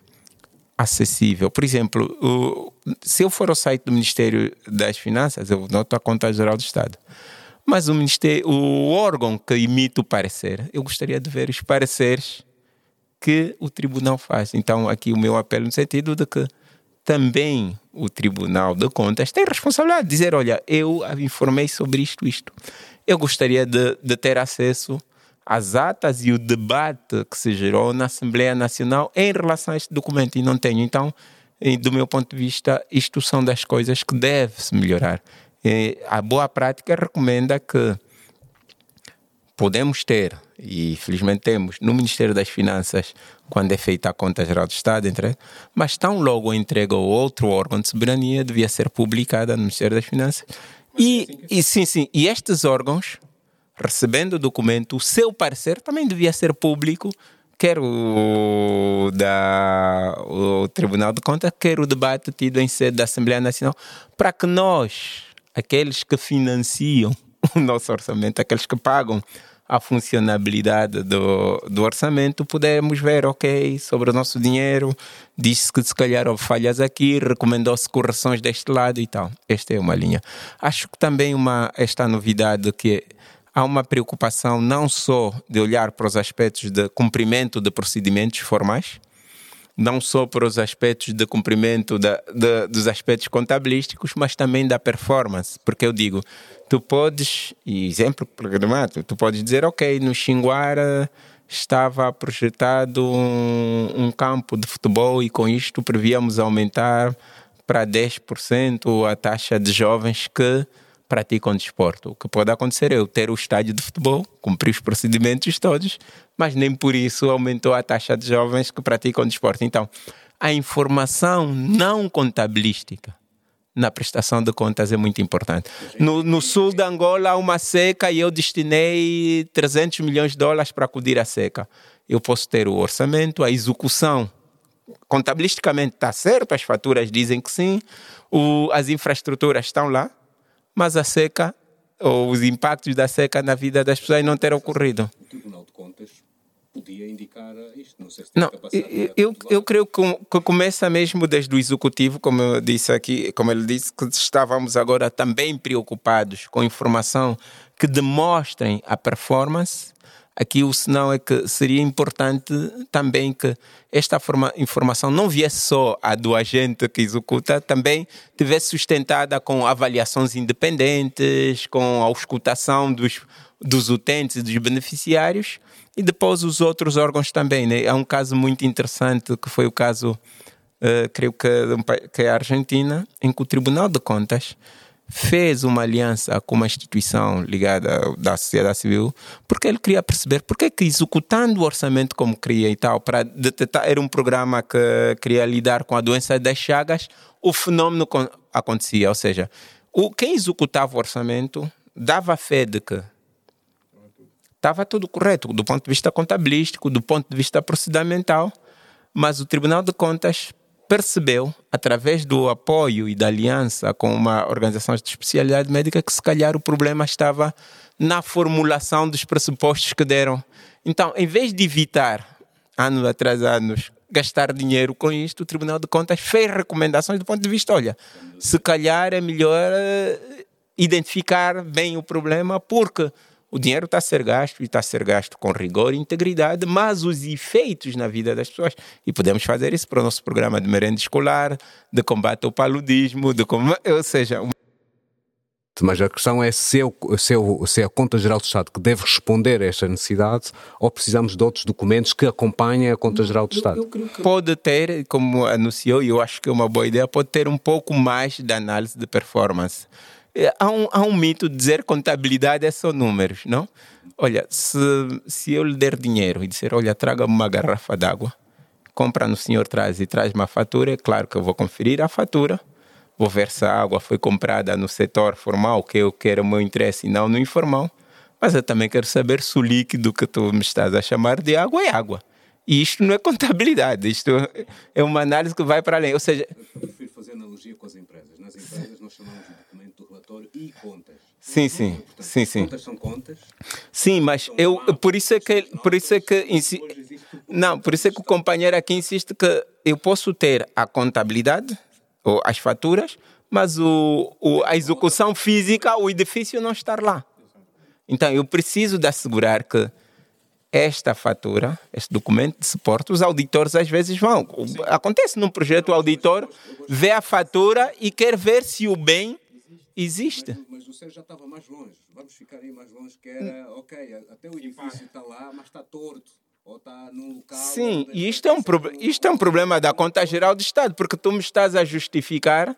acessível. Por exemplo, o, se eu for ao site do Ministério das Finanças, eu noto a conta geral do Estado. Mas o, ministério, o órgão que emite o parecer, eu gostaria de ver os pareceres que o tribunal faz. Então, aqui o meu apelo no sentido de que também o Tribunal de Contas tem responsabilidade de dizer: olha, eu informei sobre isto, isto eu gostaria de, de ter acesso às atas e o debate que se gerou na Assembleia Nacional em relação a este documento e não tenho. Então, do meu ponto de vista, isto são das coisas que deve-se melhorar. E a boa prática recomenda que podemos ter, e felizmente temos, no Ministério das Finanças, quando é feita a Conta Geral do Estado, entre, mas tão logo entrega ao outro órgão de soberania, devia ser publicada no Ministério das Finanças e, e sim, sim. E estes órgãos, recebendo o documento, o seu parecer também devia ser público quer o, da, o Tribunal de Contas, quer o debate tido em sede da Assembleia Nacional, para que nós, aqueles que financiam o nosso orçamento, aqueles que pagam a funcionabilidade do, do orçamento, podemos ver, ok, sobre o nosso dinheiro, disse que se calhar houve falhas aqui, recomendou-se correções deste lado e tal. Esta é uma linha. Acho que também uma, esta novidade que há uma preocupação não só de olhar para os aspectos de cumprimento de procedimentos formais, não só para os aspectos de cumprimento da, dos aspectos contabilísticos, mas também da performance. Porque eu digo, tu podes, exemplo programático, tu podes dizer, ok, no Xinguara estava projetado um, um campo de futebol e com isto prevíamos aumentar para 10% a taxa de jovens que praticam desporto. O que pode acontecer é eu ter o estádio de futebol, cumprir os procedimentos todos, mas nem por isso aumentou a taxa de jovens que praticam desporto. Então, a informação não contabilística na prestação de contas é muito importante. No, no sul de Angola há uma seca e eu destinei 300 milhões de dólares para acudir à seca. Eu posso ter o orçamento, a execução contabilisticamente está certo, as faturas dizem que sim, o, as infraestruturas estão lá, mas a seca, ou os impactos da seca na vida das pessoas não terão ocorrido.
O Tribunal de Contas podia indicar isto, não sei se
não, eu, eu, eu creio que, que, começa mesmo desde o executivo, como eu disse aqui, como ele disse, que estávamos agora também preocupados com informação que demonstrem a performance Aqui o senão é que seria importante também que esta forma, informação não viesse só a do agente que executa, também tivesse sustentada com avaliações independentes, com a auscultação dos, dos utentes e dos beneficiários e depois os outros órgãos também. Né? Há um caso muito interessante que foi o caso, uh, creio que, que é a Argentina, em que o Tribunal de Contas fez uma aliança com uma instituição ligada da sociedade civil, porque ele queria perceber porque é que executando o orçamento como queria e tal, para detectar, era um programa que queria lidar com a doença das chagas, o fenômeno acontecia, ou seja, o, quem executava o orçamento dava fé de que estava tudo correto do ponto de vista contabilístico, do ponto de vista procedimental, mas o Tribunal de Contas percebeu, através do apoio e da aliança com uma organização de especialidade médica, que se calhar o problema estava na formulação dos pressupostos que deram. Então, em vez de evitar, anos atrás anos, gastar dinheiro com isto, o Tribunal de Contas fez recomendações do ponto de vista, olha, se calhar é melhor eh, identificar bem o problema, porque o dinheiro está a ser gasto e está a ser gasto com rigor e integridade, mas os efeitos na vida das pessoas. E podemos fazer isso para o nosso programa de merenda escolar, de combate ao paludismo, de ou seja,
mas a questão é se o, se, o, se é a Conta Geral do Estado que deve responder a esta necessidade ou precisamos de outros documentos que acompanhem a Conta Geral do Estado?
Pode ter, como anunciou, e eu acho que é uma boa ideia, pode ter um pouco mais de análise de performance. É, há um, há um mito de dizer contabilidade é só números, não? Olha, se, se eu lhe der dinheiro e disser, olha, traga-me uma garrafa d'água, compra no senhor traz e traz uma fatura, é claro que eu vou conferir a fatura, vou ver se a água foi comprada no setor formal, que eu quero o meu interesse e não no informal, mas eu também quero saber se o líquido que tu me estás a chamar de água é água. E isto não é contabilidade, isto é uma análise que vai para além. Ou seja.
Eu prefiro fazer analogia com as empresas. Nas empresas nós chamamos de documento do relatório e contas.
Sim, sim, Portanto, sim, sim.
Contas são contas.
Sim, mas eu por isso é que por isso é que insi... não, por isso é que o companheiro aqui insiste que eu posso ter a contabilidade ou as faturas, mas o, o a execução física, o edifício não estar lá. Então eu preciso de assegurar que esta fatura, este documento de suporte, os auditores às vezes vão. Acontece num projeto, o auditor vê a fatura e quer ver se o bem existe.
Mas, mas o senhor já estava mais longe. Vamos ficar aí mais longe, que era, ok, até o edifício está lá, mas está torto. Ou está num local.
Sim, e isto é, um isto é um problema da conta geral do Estado, porque tu me estás a justificar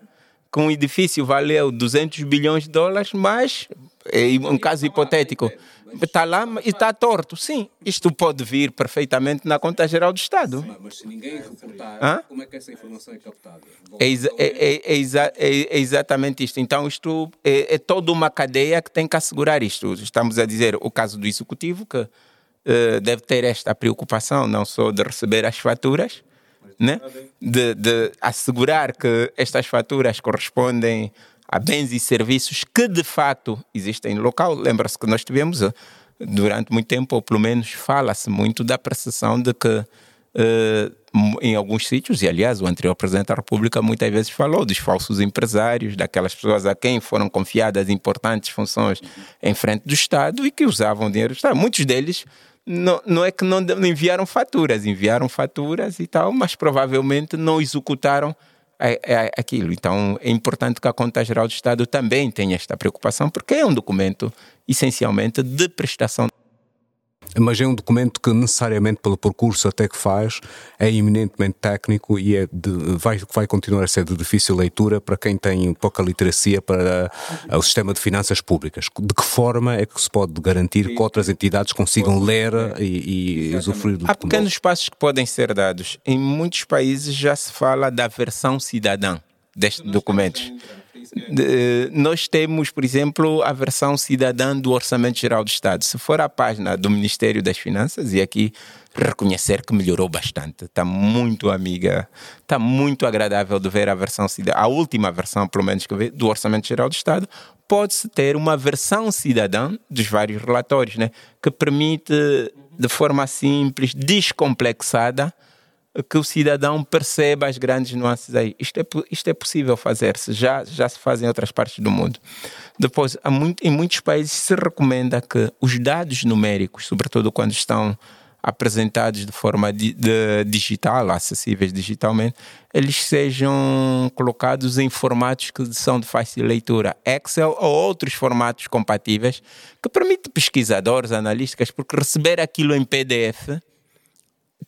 que um edifício valeu 200 bilhões de dólares, mas, em um caso hipotético, está lá e está torto. Sim, isto pode vir perfeitamente na conta geral do Estado.
Mas se ninguém reportar, Hã? como é que essa informação é captada?
É, exa é, é, é, exa é, exatamente isto. Então, isto é, é, toda uma cadeia que tem que assegurar isto. Estamos a dizer o caso do Executivo, que uh, deve ter esta preocupação, não só de receber as faturas, né? de, de assegurar que estas faturas correspondem a bens e serviços que de facto existem no local. Lembra-se que nós tivemos eh, durante muito tempo, ou pelo menos fala-se muito da percepção de que uh, em alguns sítios, e aliás o anterior Presidente da República muitas vezes falou dos falsos empresários, daquelas pessoas a quem foram confiadas importantes funções em frente do Estado e que usavam dinheiro do Estado. Muitos deles não, não é que não enviaram faturas, enviaram faturas e tal, mas provavelmente não executaram aquilo. Então é importante que a Conta Geral do Estado também tenha esta preocupação, porque é um documento essencialmente de prestação
mas é um documento que necessariamente pelo percurso até que faz é eminentemente técnico e é de, vai, vai continuar a ser de difícil leitura para quem tem pouca literacia para o sistema de finanças públicas. De que forma é que se pode garantir que outras entidades consigam ler e, e usufruir do
Há documento? pequenos passos que podem ser dados. Em muitos países já se fala da versão cidadã destes documentos. De, nós temos, por exemplo, a versão cidadã do Orçamento Geral do Estado. Se for a página do Ministério das Finanças, e aqui reconhecer que melhorou bastante, está muito amiga, está muito agradável de ver a versão cidadã, a última versão, pelo menos que vi, do Orçamento Geral do Estado, pode-se ter uma versão cidadã dos vários relatórios, né, que permite, de forma simples, descomplexada, que o cidadão perceba as grandes nuances aí. Isto é, isto é possível fazer-se, já, já se faz em outras partes do mundo. Depois, muito, em muitos países se recomenda que os dados numéricos, sobretudo quando estão apresentados de forma de, digital, acessíveis digitalmente, eles sejam colocados em formatos que são de fácil leitura, Excel ou outros formatos compatíveis, que permite pesquisadores, analistas, porque receber aquilo em PDF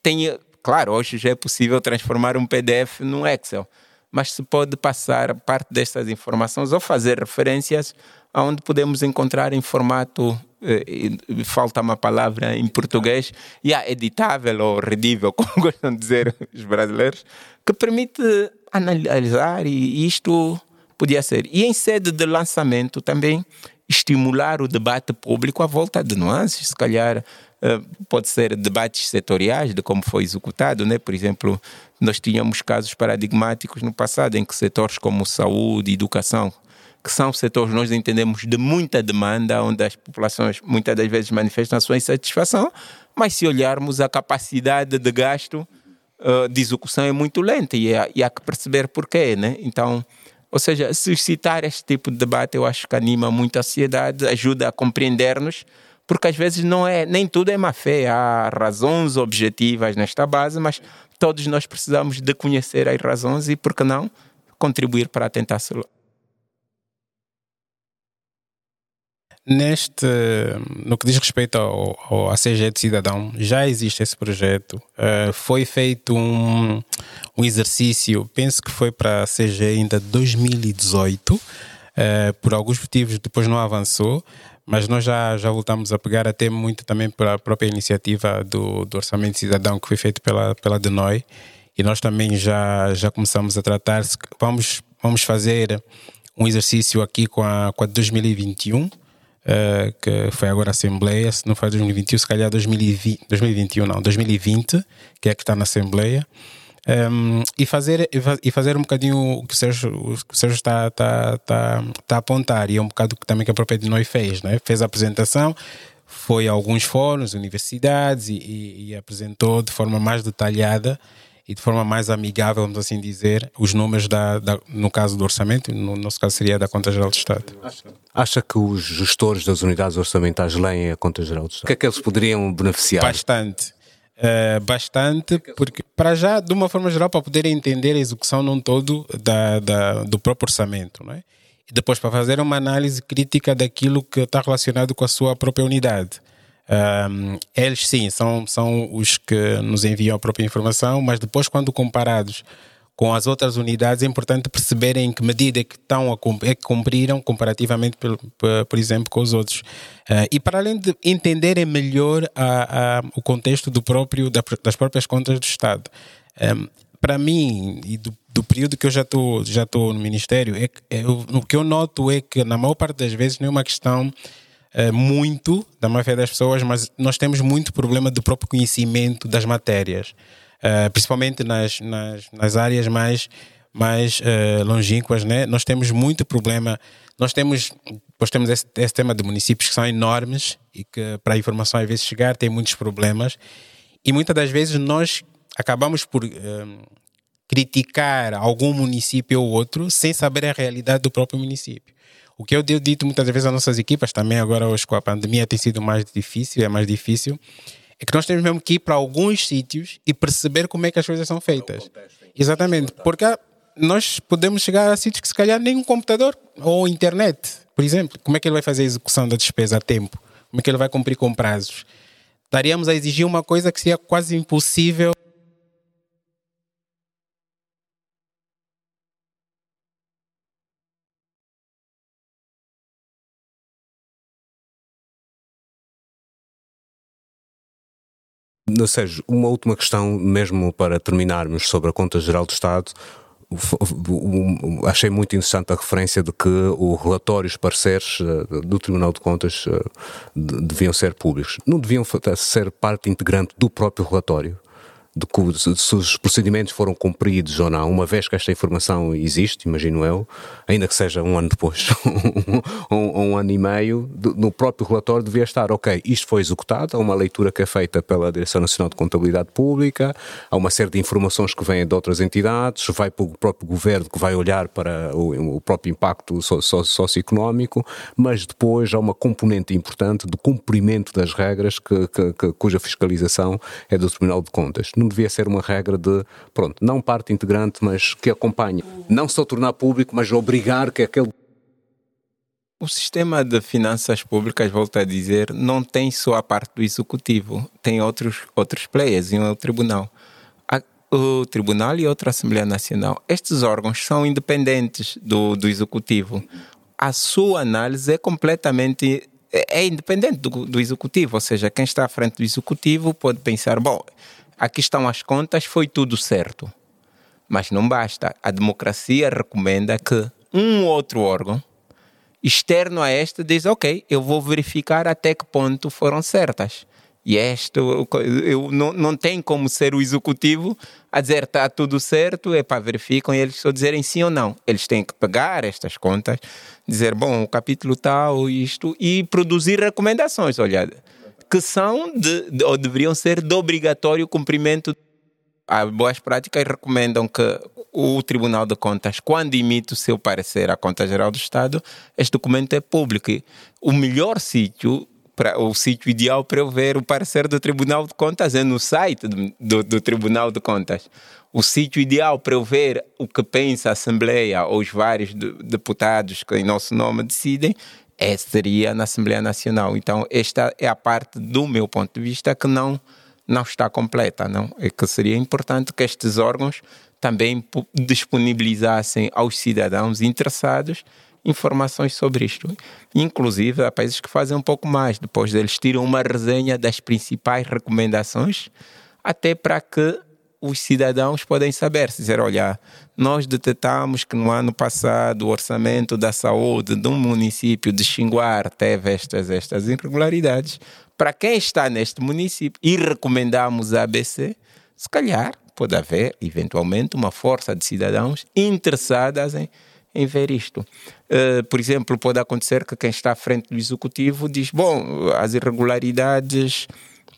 tem Claro, hoje já é possível transformar um PDF num Excel, mas se pode passar parte destas informações ou fazer referências aonde podemos encontrar em formato eh, falta uma palavra em português, yeah, editável ou redível, como gostam de dizer os brasileiros, que permite analisar e isto podia ser. E em sede de lançamento também estimular o debate público à volta de nuances, se calhar pode ser debates setoriais de como foi executado, né? Por exemplo, nós tínhamos casos paradigmáticos no passado em que setores como saúde educação, que são setores nós entendemos de muita demanda, onde as populações muitas das vezes manifestam a sua insatisfação, mas se olharmos a capacidade de gasto uh, de execução é muito lenta e, há, e há que perceber porquê, né? Então, ou seja, suscitar este tipo de debate eu acho que anima muito a sociedade, ajuda a compreender-nos porque às vezes não é nem tudo é má fé, há razões objetivas nesta base, mas todos nós precisamos de conhecer as razões e, por que não, contribuir para tentar se
Neste, no que diz respeito ao, ao ACG de Cidadão, já existe esse projeto. Uh, foi feito um, um exercício, penso que foi para a CG ainda 2018. Uh, por alguns motivos depois não avançou, mas nós já, já voltamos a pegar até muito também pela própria iniciativa do, do Orçamento Cidadão que foi feito pela, pela Denoi. E nós também já, já começamos a tratar, vamos, vamos fazer um exercício aqui com a, com a 2021, uh, eh, que foi agora a Assembleia, se não foi 2021, se calhar 2020, 2021 não, 2020, que é que está na Assembleia, um, e, fazer, e fazer um bocadinho o que o Sérgio, o que Sérgio está, está, está, está a apontar, e é um bocado também que a própria Dinoi fez, né? fez a apresentação, foi a alguns fóruns, universidades, e, e, e, apresentou de forma mais detalhada e de forma mais amigável, vamos assim dizer, os números, da, da no caso do orçamento, no nosso caso seria da Conta Geral do Estado.
Acha que os gestores das unidades orçamentais leem a Conta Geral do Estado? O que é que eles poderiam beneficiar?
Bastante Uh, bastante, porque para já, de uma forma geral, para poder entender a execução num todo da, da, do próprio orçamento, não é? E depois para fazer uma análise crítica daquilo que está relacionado com a sua própria unidade. Um, eles sim, são, são os que nos enviam a própria informação, mas depois quando comparados com as outras unidades, é importante perceberem em que medida é que, estão a, é que cumpriram comparativamente, por, por, exemplo, com os outros. Uh, e para além de entenderem melhor a, a, o contexto do próprio, das próprias contas do Estado. Um, ehm, para mim, e do, do, período que eu já estou já no Ministério, é, é, o que eu noto é que, na maior parte das vezes, não é uma questão uh, muito da maioria das pessoas, mas nós temos muito problema do próprio conhecimento das matérias, uh, principalmente nas, nas, nas áreas mais mais uh, longínquas, né? Nós temos muito problema. Nós temos, depois temos esse, esse, tema de municípios que são enormes e que para a informação às vezes chegar tem muitos problemas e muitas das vezes nós acabamos por criticar algum município ou outro sem saber a realidade do próprio município. O que eu tenho dito muitas vezes às nossas equipas, também agora hoje com a pandemia tem sido mais difícil, é mais difícil, é que nós temos mesmo que ir para alguns sítios e perceber como é que as coisas são feitas. Exatamente, porque nós podemos chegar a sítios que se calhar nem um computador ou internet, por exemplo. Como é que ele vai fazer a execução da despesa a tempo? Como é que ele vai cumprir com prazos? Estaríamos a exigir uma coisa que seria quase impossível
Ou seja, uma última questão, mesmo para terminarmos sobre a Conta Geral do Estado. Achei muito interessante a referência de que os relatórios, pareceres eh, do Tribunal de Contas eh, deviam ser públicos. Não deviam ser parte integrante do próprio relatório? De se os procedimentos foram cumpridos ou não, uma vez que esta informação existe, imagino eu, ainda que seja um ano depois, um, um, ano e meio, no próprio relatório devia estar, ok, isto foi executado, há uma leitura que é feita pela Direção Nacional de Contabilidade Pública, há uma série de informações que vêm de outras entidades, vai para o próprio governo que vai olhar para o, o próprio impacto socioeconómico, mas depois há uma componente importante do cumprimento das regras que, que, que, cuja fiscalização é do Tribunal de Contas. Não devia ser uma regra de, pronto, não parte integrante, mas que acompanhe. Não só tornar público, mas obrigar que aquele.
O sistema de finanças públicas, volto a dizer, não tem só a parte do executivo, tem outros, outros players em o tribunal. O tribunal e outra Assembleia Nacional. Estes órgãos são independentes do, do executivo. A sua análise é completamente é, é independente do, do, executivo, ou seja, quem está à frente do executivo pode pensar, bom, aqui estão as contas, foi tudo certo. Mas não basta. A democracia recomenda que um outro órgão externo a este diz: Ok, eu vou verificar até que ponto foram certas. E este, eu, não, não tem como ser o executivo a dizer está tudo certo, é para verificam e eles só dizerem sim ou não. Eles têm que pegar estas contas, dizer, bom, o capítulo tal, isto, e produzir recomendações. Olha, que são de, de, ou deveriam ser de obrigatório cumprimento. As boas práticas recomendam que o Tribunal de Contas, quando emite o seu parecer à Conta Geral do Estado, este documento é público. O melhor sítio para o sítio ideal para eu ver o parecer do Tribunal de Contas é no site do, do, do, Tribunal de Contas. O sítio ideal para eu ver o que pensa a Assembleia ou os vários deputados que em nosso nome decidem é, seria na Assembleia Nacional. Então, esta é a parte, do meu ponto de vista, que não, não está completa. Não? É que seria importante que estes órgãos também disponibilizassem aos cidadãos interessados informações sobre isto. Inclusive, há países que fazem um pouco mais, depois eles tiram uma resenha das principais recomendações, até para que os cidadãos podem saber, dizer, olha, nós detectamos que no ano passado o orçamento da saúde de um município de Xinguar teve estas, estas irregularidades. Para quem está neste município e recomendamos a ABC, se calhar pode haver, eventualmente, uma força de cidadãos interessadas em, em ver isto. Uh, por exemplo, pode acontecer que quem está à frente do executivo diz: bom, as irregularidades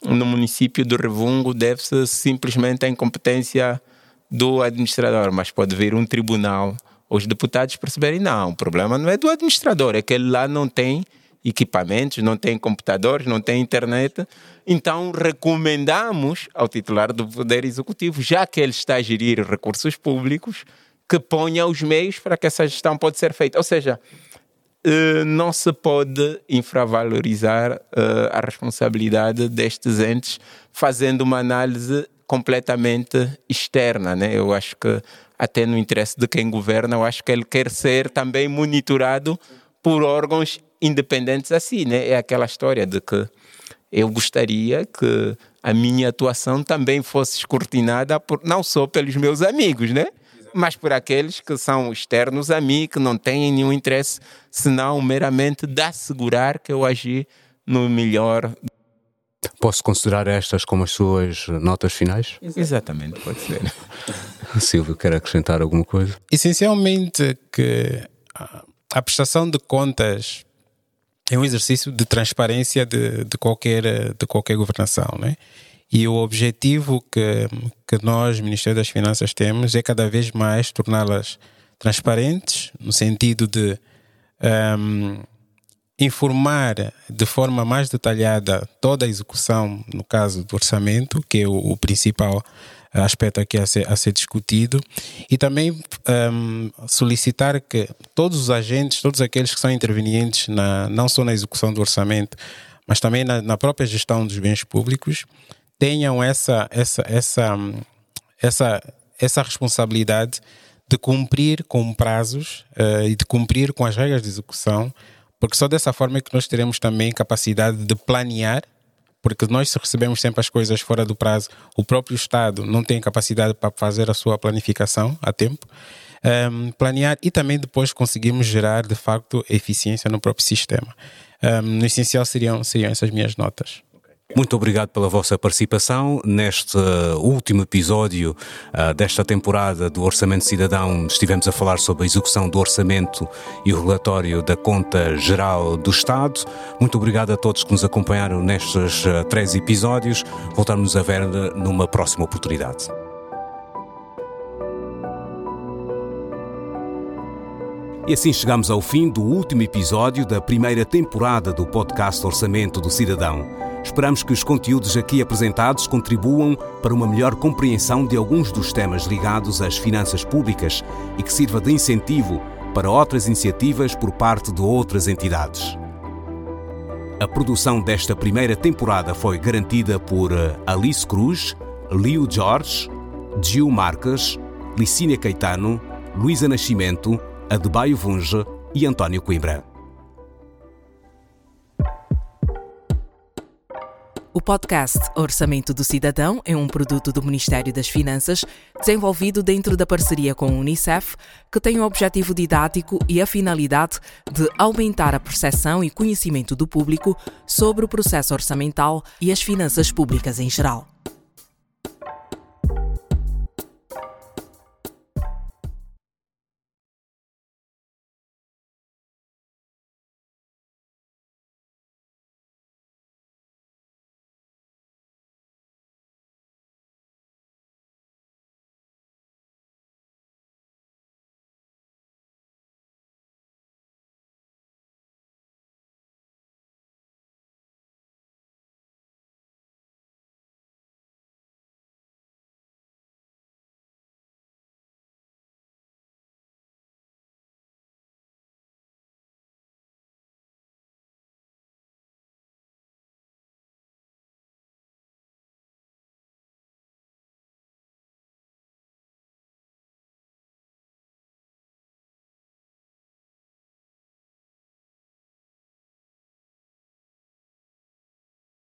no município do Revungo deve-se simplesmente à incompetência do administrador, mas pode vir um tribunal, os deputados perceberem, não, o problema não é do administrador, é que ele lá não tem equipamentos, não tem computadores, não tem internet. Então, recomendamos ao titular do Poder Executivo, já que ele está a gerir recursos públicos, que ponha os meios para que essa gestão pode ser feita. Ou seja, eh, não se pode infravalorizar eh, a responsabilidade destes entes fazendo uma análise completamente externa, né? Eu acho que até no interesse de quem governa, eu acho que ele quer ser também monitorado por órgãos independentes assim, né? É aquela história de que eu gostaria que a minha atuação também fosse escrutinada por, não só pelos meus amigos, né? Mas por aqueles que são externos a mim, que não têm nenhum interesse, senão meramente de assegurar que eu agi no melhor.
Posso considerar estas como as suas notas finais?
Exatamente, pode ser.
Silvio, quer acrescentar alguma coisa?
Essencialmente que a prestação de contas é um exercício de transparência de, de, qualquer, de qualquer governação, né? E o objetivo que, que nós, Ministério das Finanças, temos é cada vez mais torná-las transparentes, no sentido de um, informar de forma mais detalhada toda a execução, no caso do orçamento, que é o, o principal aspecto aqui a ser, a ser discutido, e também um, solicitar que todos os agentes, todos aqueles que são intervenientes, na, não só na execução do orçamento, mas também na, na própria gestão dos bens públicos, tenham essa, essa, essa, essa, essa responsabilidade de cumprir com prazos uh, e de cumprir com as regras de execução, porque só dessa forma é que nós teremos também capacidade de planear porque nós se recebemos sempre as coisas fora do prazo, o próprio Estado não tem capacidade para fazer a sua planificação a tempo, um, planear e também depois conseguimos gerar de facto eficiência no próprio sistema. Um, no essencial seriam, seriam essas minhas notas.
Muito obrigado pela vossa participação neste uh, último episódio uh, desta temporada do Orçamento Cidadão. Estivemos a falar sobre a execução do orçamento e o relatório da Conta Geral do Estado. Muito obrigado a todos que nos acompanharam nestes uh, três episódios. Voltamos a ver numa próxima oportunidade. E assim chegamos ao fim do último episódio da primeira temporada do podcast Orçamento do Cidadão. Esperamos que os conteúdos aqui apresentados contribuam para uma melhor compreensão de alguns dos temas ligados às finanças públicas e que sirva de incentivo para outras iniciativas por parte de outras entidades. A produção desta primeira temporada foi garantida por eh, Alice Cruz, Leo Jorge, Gil Marques, Licínia Caetano, Luísa Nascimento, Adebayo Vunge e António Coimbra.
O podcast Orçamento do Cidadão é um produto do Ministério das Finanças, desenvolvido dentro da parceria com a Unicef, que tem o objetivo didático e a finalidade de aumentar a percepção e conhecimento do público sobre o processo orçamental e as finanças públicas em geral.